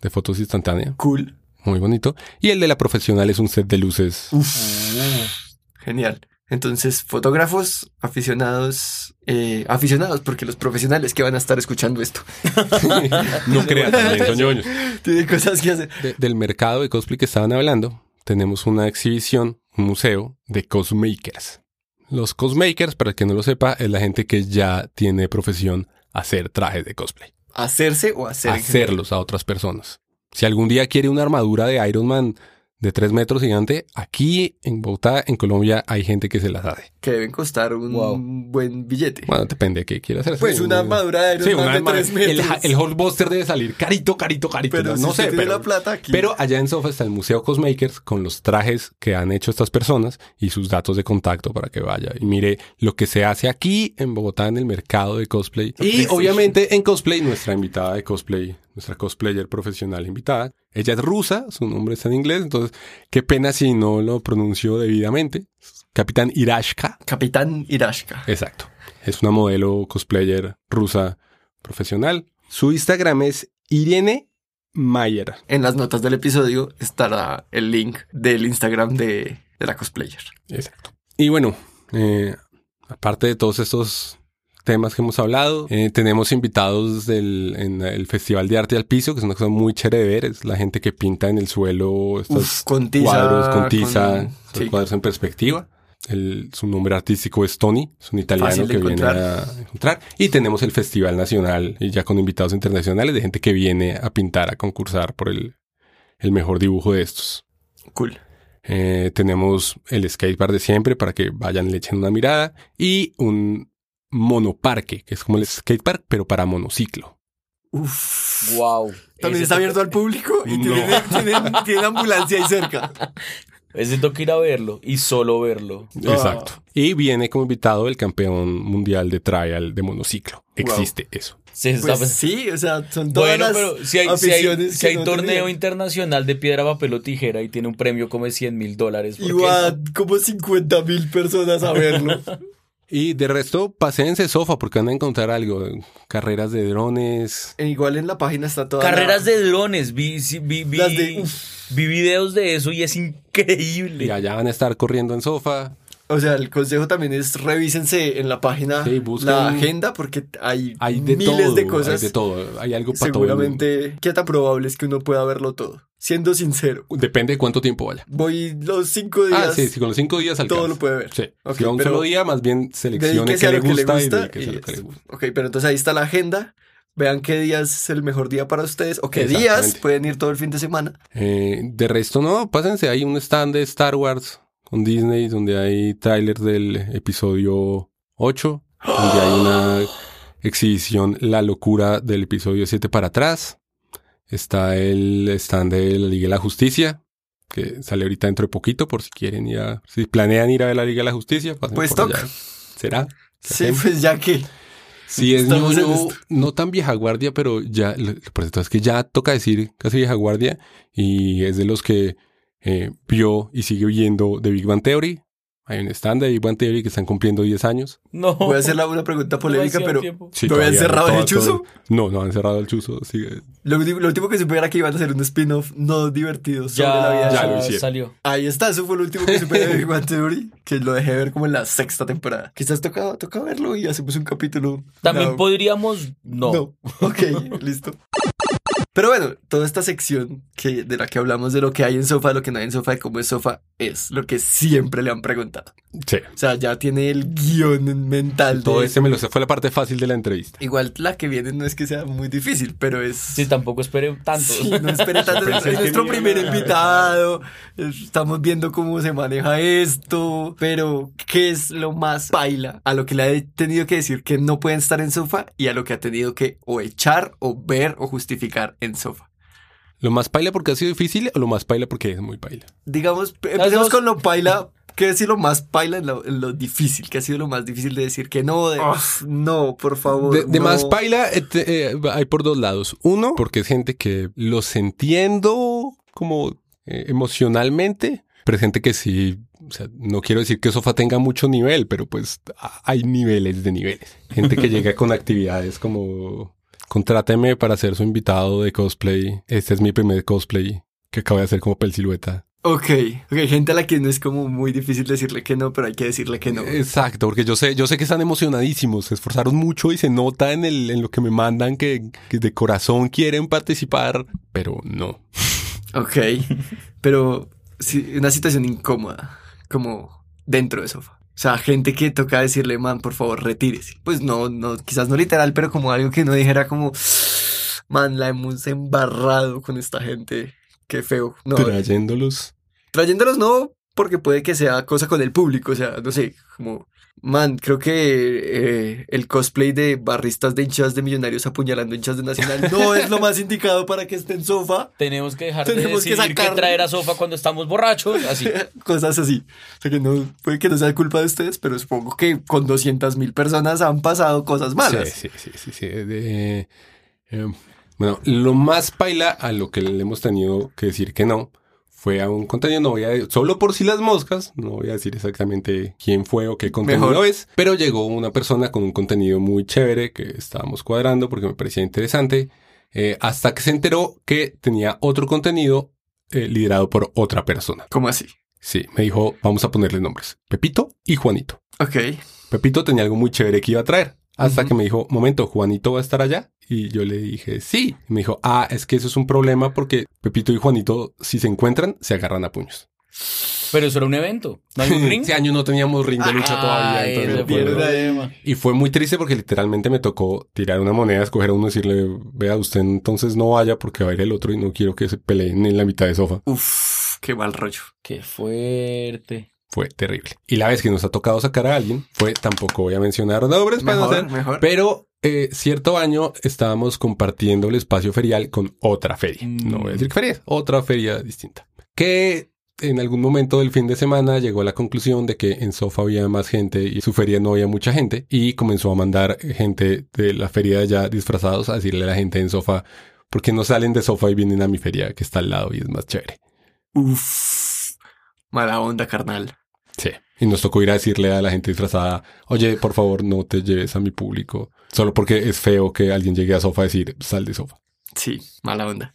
de fotos instantánea. Cool. Muy bonito. Y el de la profesional es un set de luces. Genial. Entonces, fotógrafos, aficionados, eh, aficionados, porque los profesionales que van a estar escuchando esto. No crean, también son ñoños. Tienen cosas que hacer. De- del mercado de cosplay que estaban hablando, tenemos una exhibición, un museo de cosmakers. Los cosmakers, para el que no lo sepa, es la gente que ya tiene profesión hacer trajes de cosplay. ¿Hacerse o hacer? hacerlos a otras personas. Si algún día quiere una armadura de Iron Man de 3 metros gigante, aquí en Bogotá, en Colombia, hay gente que se las hace. Que deben costar un Wow. buen billete. Bueno, depende de qué quiera hacer. Pues Sí, una armadura de Sí, una de arma- tres El, metros. el Hulkbuster debe salir carito, carito, carito. Pero no si sé, usted tiene pero, la plata aquí. pero allá en Sofa está el Museo Cosmakers con los trajes que han hecho estas personas y sus datos de contacto para que vaya y mire lo que se hace aquí en Bogotá en el mercado de cosplay. Y obviamente en cosplay, nuestra invitada de cosplay, nuestra cosplayer profesional invitada, ella es rusa, su nombre está en inglés, entonces qué pena si no lo pronuncio debidamente. Capitán Irashka. Capitán Irashka. Exacto. Es una modelo cosplayer rusa profesional. Su Instagram es Irene Mayer. En las notas del episodio estará el link del Instagram de, de la cosplayer. Exacto. Y bueno, eh, aparte de todos estos temas que hemos hablado, eh, tenemos invitados del en el Festival de Arte al Piso, que es una cosa muy chévere de ver. Es la gente que pinta en el suelo estos Uf, con tiza, cuadros con tiza, con- estos sí. cuadros en perspectiva. El- su nombre artístico es Tony, es un italiano que viene a encontrar. Y tenemos el Festival Nacional, y ya con invitados internacionales, de gente que viene a pintar, a concursar por el, el mejor dibujo de estos. Cool. Eh, tenemos el skatepark de siempre para que vayan, le echen una mirada. Y un monoparque, que es como el skatepark, pero para monociclo. Uf. Wow. También está abierto al público y No. tienen ambulancia ahí cerca. Ese toca ir a verlo y solo verlo. Exacto. Y viene como invitado el campeón mundial de trial de monociclo. Existe eso. Sí, está Pues sí, o sea, son todas Bueno, las pero si hay, si hay, si hay no torneo internacional de piedra, papel o tijera y tiene un premio como de 100 mil dólares. van como 50 mil personas a verlo. Y de resto, paséense sofa porque van a encontrar algo. Carreras de drones. E igual en la página está toda Carreras la- de drones, vi, vi, vi, Las de- vi videos de eso y es increíble. Y allá van a estar corriendo en sofa. O sea, el consejo también es revísense en la página Sí, busquen- la agenda porque hay, Hay de miles todo. de cosas. Hay de todo. Hay algo para todo. el mundo. Seguramente, ¿qué tan probable es que uno pueda verlo todo? Siendo sincero, Depende de cuánto tiempo vaya. voy los cinco días. Ah, sí, sí, con los cinco días alcanza. todo lo puede ver. Sí. Ok, si va un solo día, más bien seleccione qué le gusta, y lo que le gusta. Ok, pero entonces ahí está la agenda. Vean qué días es el mejor día para ustedes o qué días pueden ir todo el fin de semana. Eh, de resto, no, pásense. Hay un stand de Star Wars con Disney donde hay trailers del episodio 8, donde hay una exhibición La locura del episodio 7 para atrás. Está el stand de la Liga de la Justicia, que sale ahorita dentro de poquito, por si quieren ir a, si planean ir a ver la Liga de la Justicia, pasen Pues por toca. allá. ¿Será? ¿Qué Sí, hacemos? pues ya que. Sí, es esto. no tan vieja guardia, pero ya, lo- por cierto, es que ya toca decir casi vieja guardia y es de los que eh, vio y sigue viendo de Big Bang Theory. Hay un stand de Big Bang Theory que están cumpliendo 10 años. No. Voy a hacer una pregunta polémica, pero. Sí, ¿no habían todavía, cerrado todo- el chuzo? todo- No, no han cerrado el chuzo. sigue. Lo, último- lo último que supe era que iban a hacer un spin-off no divertido sobre la vida. Ya, de Ya lo hicieron. salió. Ahí está, eso fue lo último que supe de Theory, que lo dejé ver como en la sexta temporada. Quizás toca, toca verlo y hacemos un capítulo. También No. podríamos. No. No. Ok, listo. Pero bueno, toda esta sección que, de la que hablamos de lo que hay en sofá, lo que no hay en sofá y cómo es sofá, es lo que siempre le han preguntado. Sí. O sea, ya tiene el guion mental. Todo de ese me lo sé. Fue la parte fácil de la entrevista. Igual la que viene no es que sea muy difícil, pero es... Sí, tampoco espere tanto. Sí, no espere tanto. Es nuestro me primer invitado. Estamos viendo cómo se maneja esto. Pero, ¿qué es lo más baila? A lo que le ha tenido que decir que no pueden estar en sofá y a lo que ha tenido que o echar o ver o justificar en sofá. ¿Lo más paila porque ha sido difícil o lo más paila porque es muy paila? Digamos, empecemos con lo paila. ¿Qué es lo más paila en lo, en lo difícil? ¿Qué ha sido lo más difícil de decir que no? De, no, por favor. De, de no. más paila eh, eh, hay por dos lados. Uno, porque es gente que los entiendo como eh, emocionalmente, pero es gente que sí, o sea, no quiero decir que Sofa tenga mucho nivel, pero pues hay niveles de niveles. Gente que llega con actividades como contráteme para ser su invitado de cosplay. Este es mi primer cosplay que acabo de hacer como pel silueta. Ok, ok, gente a la que no es como muy difícil decirle que no, pero hay que decirle que no. Exacto, porque yo sé, yo sé que están emocionadísimos, se esforzaron mucho y se nota en el, en lo que me mandan que, que de corazón quieren participar, pero no. Ok, pero sí, una situación incómoda, como dentro de sofá. O sea, gente que toca decirle, man, por favor, retírese. Pues no, no, quizás no literal, pero como algo que no dijera como, man, la hemos embarrado con esta gente. Qué feo. No, Trayéndolos. trayéndolos no, porque puede que sea cosa con el público. O sea, no sé, como, man, creo que eh, el cosplay de barristas de hinchas de millonarios apuñalando hinchas de Nacional no es lo más indicado para que esté en sofá. Tenemos que dejar Tenemos de que decidir que, sacar- traer a Sofa cuando estamos borrachos, así. cosas así. O sea que no, puede que no sea culpa de ustedes, pero supongo que con 200 mil personas han pasado cosas malas. Sí, sí, sí, sí. sí, de- eh, bueno, lo más paila a lo que le hemos tenido que decir que no fue a un contenido, no voy a, solo por si las moscas, no voy a decir exactamente quién fue o qué contenido Mejor. es, pero llegó una persona con un contenido muy chévere que estábamos cuadrando porque me parecía interesante, eh, hasta que se enteró que tenía otro contenido eh, liderado por otra persona. ¿Cómo así? Sí, me dijo, vamos a ponerle nombres, Pepito y Juanito. Ok. Pepito tenía algo muy chévere que iba a traer. Hasta que me dijo, momento, Juanito va a estar allá. Y yo le dije, sí. Y me dijo, ah, es que eso es un problema porque Pepito y Juanito, si se encuentran, se agarran a puños. Pero eso era un evento. ¿No hay un ring? Ese año no teníamos ring de lucha todavía. Entonces no fue puedo. problema. Y fue muy triste porque literalmente me tocó tirar una moneda, escoger a uno y decirle, vea, usted entonces no vaya porque va a ir el otro y no quiero que se peleen en la mitad de sofá. Uf, qué mal rollo. Qué fuerte. Fue terrible. Y la vez que nos ha tocado sacar a alguien fue, tampoco voy a mencionar nombres para no Mejor, hacer, mejor. pero eh, cierto año estábamos compartiendo el espacio ferial con otra feria. Mm. No voy a decir qué feria, es, otra feria distinta. Que en algún momento del fin de semana llegó a la conclusión de que en Sofa había más gente y en su feria no había mucha gente y comenzó a mandar gente de la feria de allá disfrazados a decirle a la gente en Sofa, ¿por qué no salen de Sofa y vienen a mi feria que está al lado y es más chévere? Uf, mala onda, carnal. Sí. Y nos tocó ir a decirle a la gente disfrazada, oye, por favor, no te lleves a mi público. Solo porque es feo que alguien llegue a Sofa a decir, sal de Sofa. Sí, mala onda.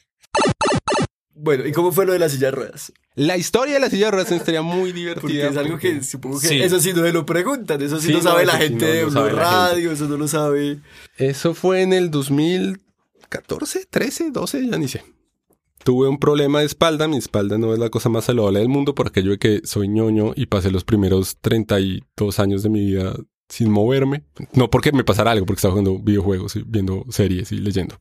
Bueno, ¿y cómo fue lo de la silla de ruedas? La historia de la silla de ruedas estaría muy Porque divertida. es algo porque- que supongo que Sí. eso sí no se lo preguntan, eso sí, Sí, no sabe no, la sí gente no de Blue la Radio, eso no lo sabe. Eso fue en el 2014, 13, 12, ya ni sé. Tuve un problema de espalda. Mi espalda no es la cosa más saludable del mundo por aquello de que soy ñoño y pasé los primeros 32 años de mi vida sin moverme. No porque me pasara algo, porque estaba jugando videojuegos y viendo series y leyendo.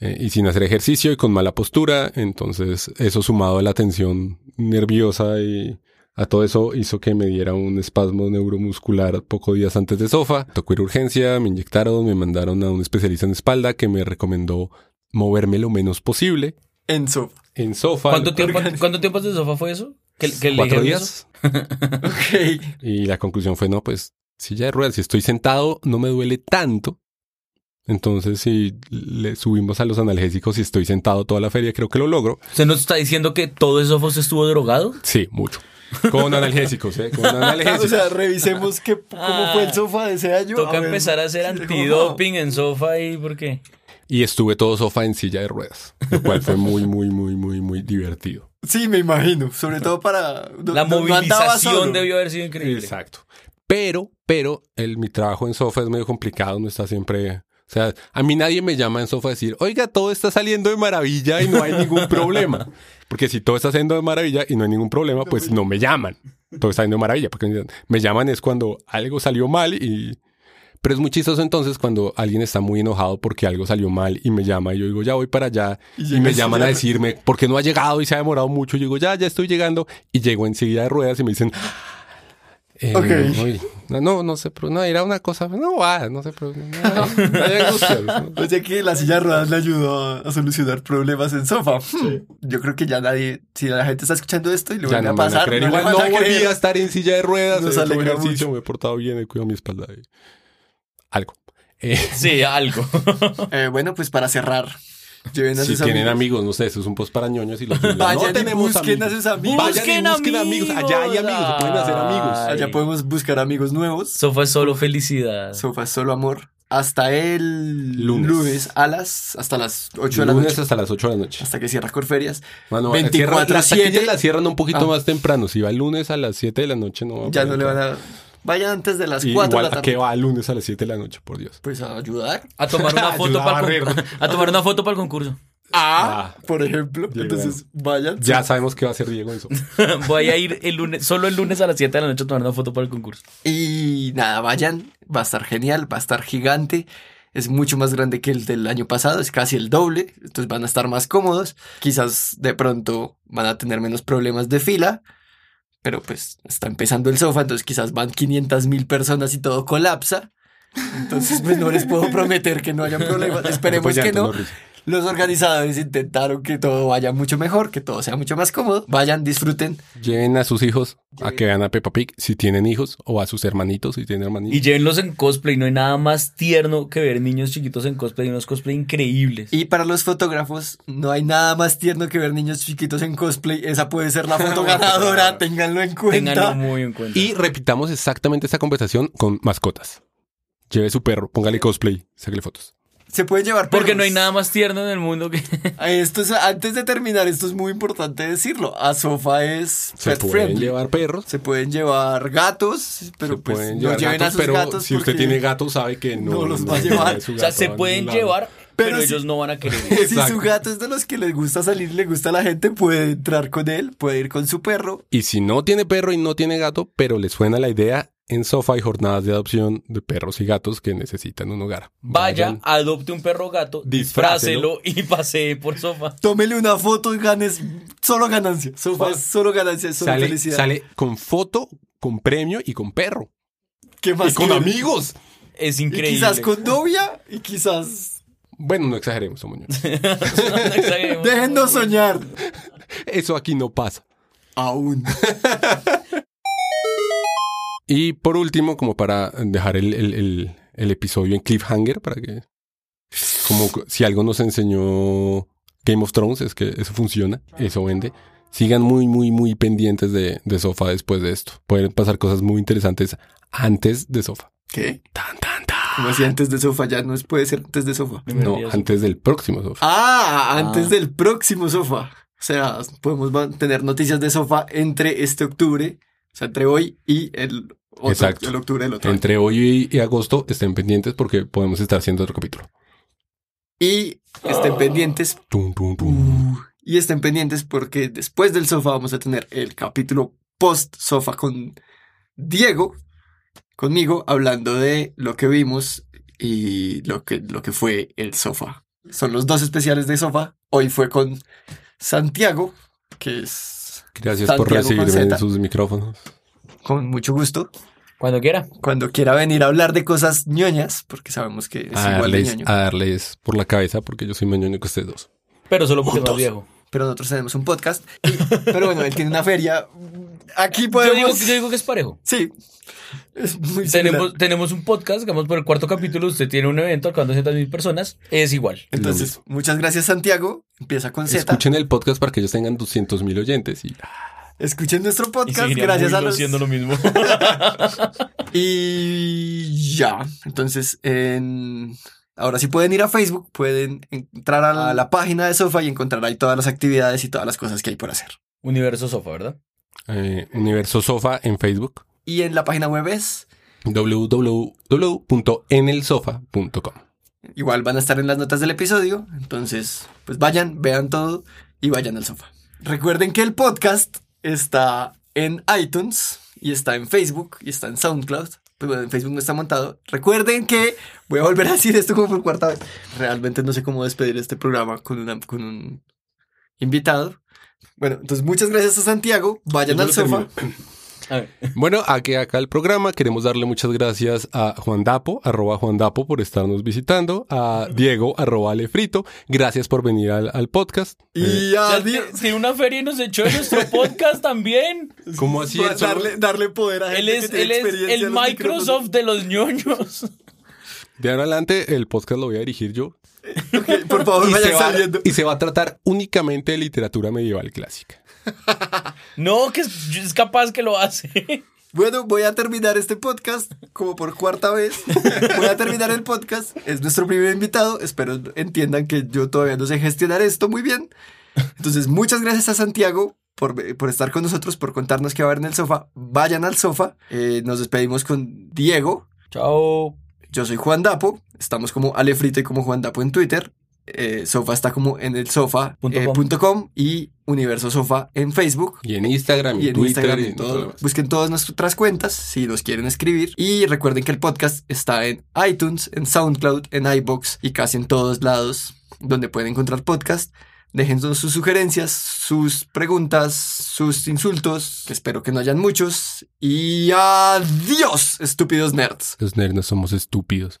Eh, y sin hacer ejercicio y con mala postura. Entonces, eso sumado a la tensión nerviosa y a todo eso hizo que me diera un espasmo neuromuscular pocos días antes de sofá. Tocó ir a urgencia, me inyectaron, me mandaron a un especialista en espalda que me recomendó moverme lo menos posible. En sofá. En sofá. ¿Cuánto tiempo, ¿Cuánto tiempo de sofá fue eso? ¿Que, que Cuatro días. Ok. Y la conclusión fue, no, pues silla de ruedas, si estoy sentado no me duele tanto. Entonces, si le subimos a los analgésicos y estoy sentado toda la feria, creo que lo logro. ¿Usted nos está diciendo que todo eso fue- estuvo drogado? Sí, mucho. Con analgésicos, ¿eh? Con analgésicos. O sea, revisemos qué, cómo fue el sofá de ese año. Toca empezar a hacer antidoping en sofá y ¿por qué? Y estuve todo sofá en silla de ruedas, lo cual fue muy, muy, muy, muy, muy divertido. Sí, me imagino. Sobre todo para. no- La no- no movilización solo. debió haber sido increíble. Exacto. Pero, pero, el, mi trabajo en sofá es medio complicado, no está siempre... O sea, a mí nadie me llama en sofá a decir, oiga, todo está saliendo de maravilla y no hay ningún problema. Porque si todo está saliendo de maravilla y no hay ningún problema, pues no me llaman. todo está yendo de maravilla, porque me llaman es cuando algo salió mal y... Pero es muy chistoso entonces cuando alguien está muy enojado porque algo salió mal y me llama y yo digo, ya voy para allá. Y Y, me llaman a decirme, ¿por qué no ha llegado y se ha demorado mucho? Yo digo, ya, ya estoy llegando. Y llego enseguida de ruedas y me dicen, eh, no, no, no sé, pero no, era una cosa, no, va, no sé, pero no. O sea que la silla de ruedas le ayudó a, solucionar problemas en sofá. Yo creo que ya nadie, si la gente está escuchando esto y le vuelve no a pasar, no, Igual no a volví a estar en silla de ruedas, Nos he hecho alegra ejercicio, mucho. me he portado bien, he cuidado mi espalda. y- Algo. Eh, Sí, algo. Eh, bueno, pues para cerrar, lleven a si sus tienen amigos. amigos, no sé, eso es un post para ñoños y los Vayan no tenemos busquen amigos. a sus amigos. Vayan y busquen amigos. Allá hay amigos, se pueden hacer amigos. Ay. Allá podemos buscar amigos nuevos. Sofá es solo felicidad. Sofá es solo amor. Hasta el Lunes. lunes, a las, hasta las 8 de la Lunes noche. hasta las 8 de la noche. Hasta que cierra Corferias. Bueno, 24 cierran- las taquillas 7. las cierran un poquito Ah. más temprano. Si va el lunes a las 7 de la noche, no va a Ya poder no le van a... Vayan antes de las Y 4 de igual, la ¿a tarde. qué va el lunes a las 7 de la noche? Por Dios. Pues a ayudar. A tomar una foto Ayuda a para el a tomar una foto para el concurso. Ah, por ejemplo. Entonces, vayan. Ya sabemos que va a ser Diego eso. Voy a ir el lunes, solo el lunes a las 7 de la noche a tomar una foto para el concurso. Y nada, vayan. Va a estar genial, va a estar gigante. Es mucho más grande que el del año pasado, es casi el doble. Entonces van a estar más cómodos. Quizás de pronto van a tener menos problemas de fila. Pero pues está empezando el sofá, entonces quizás van 500 mil personas y todo colapsa. Entonces pues no les puedo prometer que no hayan problemas. Esperemos que no. Los organizadores intentaron que todo vaya mucho mejor, que todo sea mucho más cómodo. Vayan, disfruten. Lleven a sus hijos a que vean a Peppa Pig si tienen hijos o a sus hermanitos si tienen hermanitos. Y llévenlos en cosplay. No hay nada más tierno que ver niños chiquitos en cosplay. Unos cosplay increíbles. Y para los fotógrafos, no hay nada más tierno que ver niños chiquitos en cosplay. Esa puede ser la foto ganadora, ténganlo en cuenta. Ténganlo muy en cuenta. Y repitamos exactamente esta conversación con mascotas. Lleve su perro, póngale cosplay, sáquele fotos. Se pueden llevar Porque perros. no hay nada más tierno en el mundo que... Esto es, antes de terminar, esto es muy importante decirlo. A Sofa es Se pet pueden friendly. llevar perros, Se pueden llevar gatos, pero se pues pueden no llevar lleven gatos, a sus pero gatos. si usted porque- tiene gatos sabe que no, no los va a llevar. O sea, se pueden llevar, pero, Pero si- ellos no van a querer ir. Si su gato es de los que les gusta salir, le gusta a la gente, puede entrar con él, puede ir con su perro. Y si no tiene perro y no tiene gato, pero le suena la idea, en Sofa hay jornadas de adopción de perros y gatos que necesitan un hogar. Vaya, Vayan. adopte un perro gato, Disfrácelo. disfrácelo y pasee por sofá. Tómele una foto y ganes solo ganancia. Sofa es solo ganancia, es solo Sale, felicidad. sale con foto, con premio y con perro. ¿Qué más Y con amigos. Es Y increíble. quizás con novia y quizás... Bueno, no exageremos, somos ñoños. No exageremos. Déjennos soñar. Eso aquí no pasa. Aún. Y por último, como para dejar el, el- el- el episodio en cliffhanger, para que... Como si algo nos enseñó Game of Thrones, es que eso funciona, eso vende. Sigan muy, muy, muy pendientes de, de Sofa después de esto. Pueden pasar cosas muy interesantes antes de Sofa. ¿Qué? Tan, tan, tan. Como si antes de sofá ya no es- puede ser antes de sofá. No, antes del próximo Sofa. Ah, antes Ah. del próximo sofá. O sea, podemos tener noticias de sofá entre este octubre, o sea, entre hoy y el, otro, Exacto. el octubre del otro. año. Entre hoy y, agosto estén pendientes porque podemos estar haciendo otro capítulo. Y estén pendientes. Tum, tum, tum. Y estén pendientes porque después del sofá vamos a tener el capítulo post sofá con Diego, conmigo, hablando de lo que vimos y lo que, lo que fue el sofá. Son los dos especiales de sofá. Hoy fue con Santiago, que es Gracias por Santiago con recibirme en sus micrófonos. Con mucho gusto. Cuando quiera. Cuando quiera venir a hablar de cosas ñoñas, porque sabemos que es A igual de darles, ñoño. a darles por la cabeza porque yo soy más ñoño que ustedes dos. Pero solo porque es más viejo. Pero nosotros tenemos un podcast. y- pero bueno, él tiene una feria. Aquí Yo podemos. digo, yo digo que es parejo. Sí. Es muy. Tenemos, tenemos un podcast, digamos, por el cuarto capítulo, usted tiene un evento al cual 200 mil personas, es igual. Entonces, muchas gracias, Santiago. Empieza con Z. Escuchen el podcast para que ellos tengan 200 mil oyentes. Y... Escuchen nuestro podcast. Gracias a los. haciendo lo mismo. Y ya. Entonces, en... ahora sí pueden ir a Facebook, pueden entrar a la página de Sofa y encontrar ahí todas las actividades y todas las cosas que hay por hacer. Universo Sofa, ¿verdad? Eh, Universo Sofa en Facebook. Y en la página web es. www.enelsofa.com Igual van a estar en las notas del episodio. Entonces, pues vayan, vean todo y vayan al sofá. Recuerden que el podcast está en iTunes y está en Facebook y está en SoundCloud. Pues bueno, en Facebook no está montado. Recuerden que voy a volver a decir esto como por cuarta vez. Realmente no sé cómo despedir este programa con, una, con un invitado. Bueno, entonces muchas gracias a Santiago. Vayan al sofá. Bueno, aquí acá el programa. Queremos darle muchas gracias a Juan Dapo, arroba Juan Dapo, por estarnos visitando. A Diego, arroba Alefrito. Gracias por venir al, al podcast. Y O sea, Tiene una feria y nos echó en nuestro podcast también. ¿Cómo así? Para darle, darle poder a Él gente es, que tiene él es el Microsoft de los ñoños. De ahora en adelante, el podcast lo voy a dirigir yo. micrófonos. Por favor, y, vayan se va, saliendo. y se va a tratar únicamente de literatura medieval clásica. No, que es, es capaz que lo hace. Bueno, voy a terminar este podcast como por cuarta vez. Voy a terminar el podcast. Es nuestro primer invitado. Espero entiendan que yo todavía no sé gestionar esto muy bien. Entonces, muchas gracias a Santiago por, por estar con nosotros, por contarnos qué va a haber en el sofá. Vayan al sofá. Eh, nos despedimos con Diego. Chao. Yo soy Juan Dapo. Estamos como Alefrite como Juan Dapo en Twitter. Eh, Sofa está como en el sofa Punto eh, y Universo Sofa en Facebook. Y en Instagram, y, Y en Twitter, Instagram y en todo. todo lo demás. Busquen todas nuestras cuentas si nos quieren escribir. Y recuerden que el podcast está en iTunes, en SoundCloud, en iBox y casi en todos lados donde pueden encontrar podcast. Déjenos sus sugerencias, sus preguntas, sus insultos, que espero que no hayan muchos. Y adiós, estúpidos nerds. Los nerds no somos estúpidos.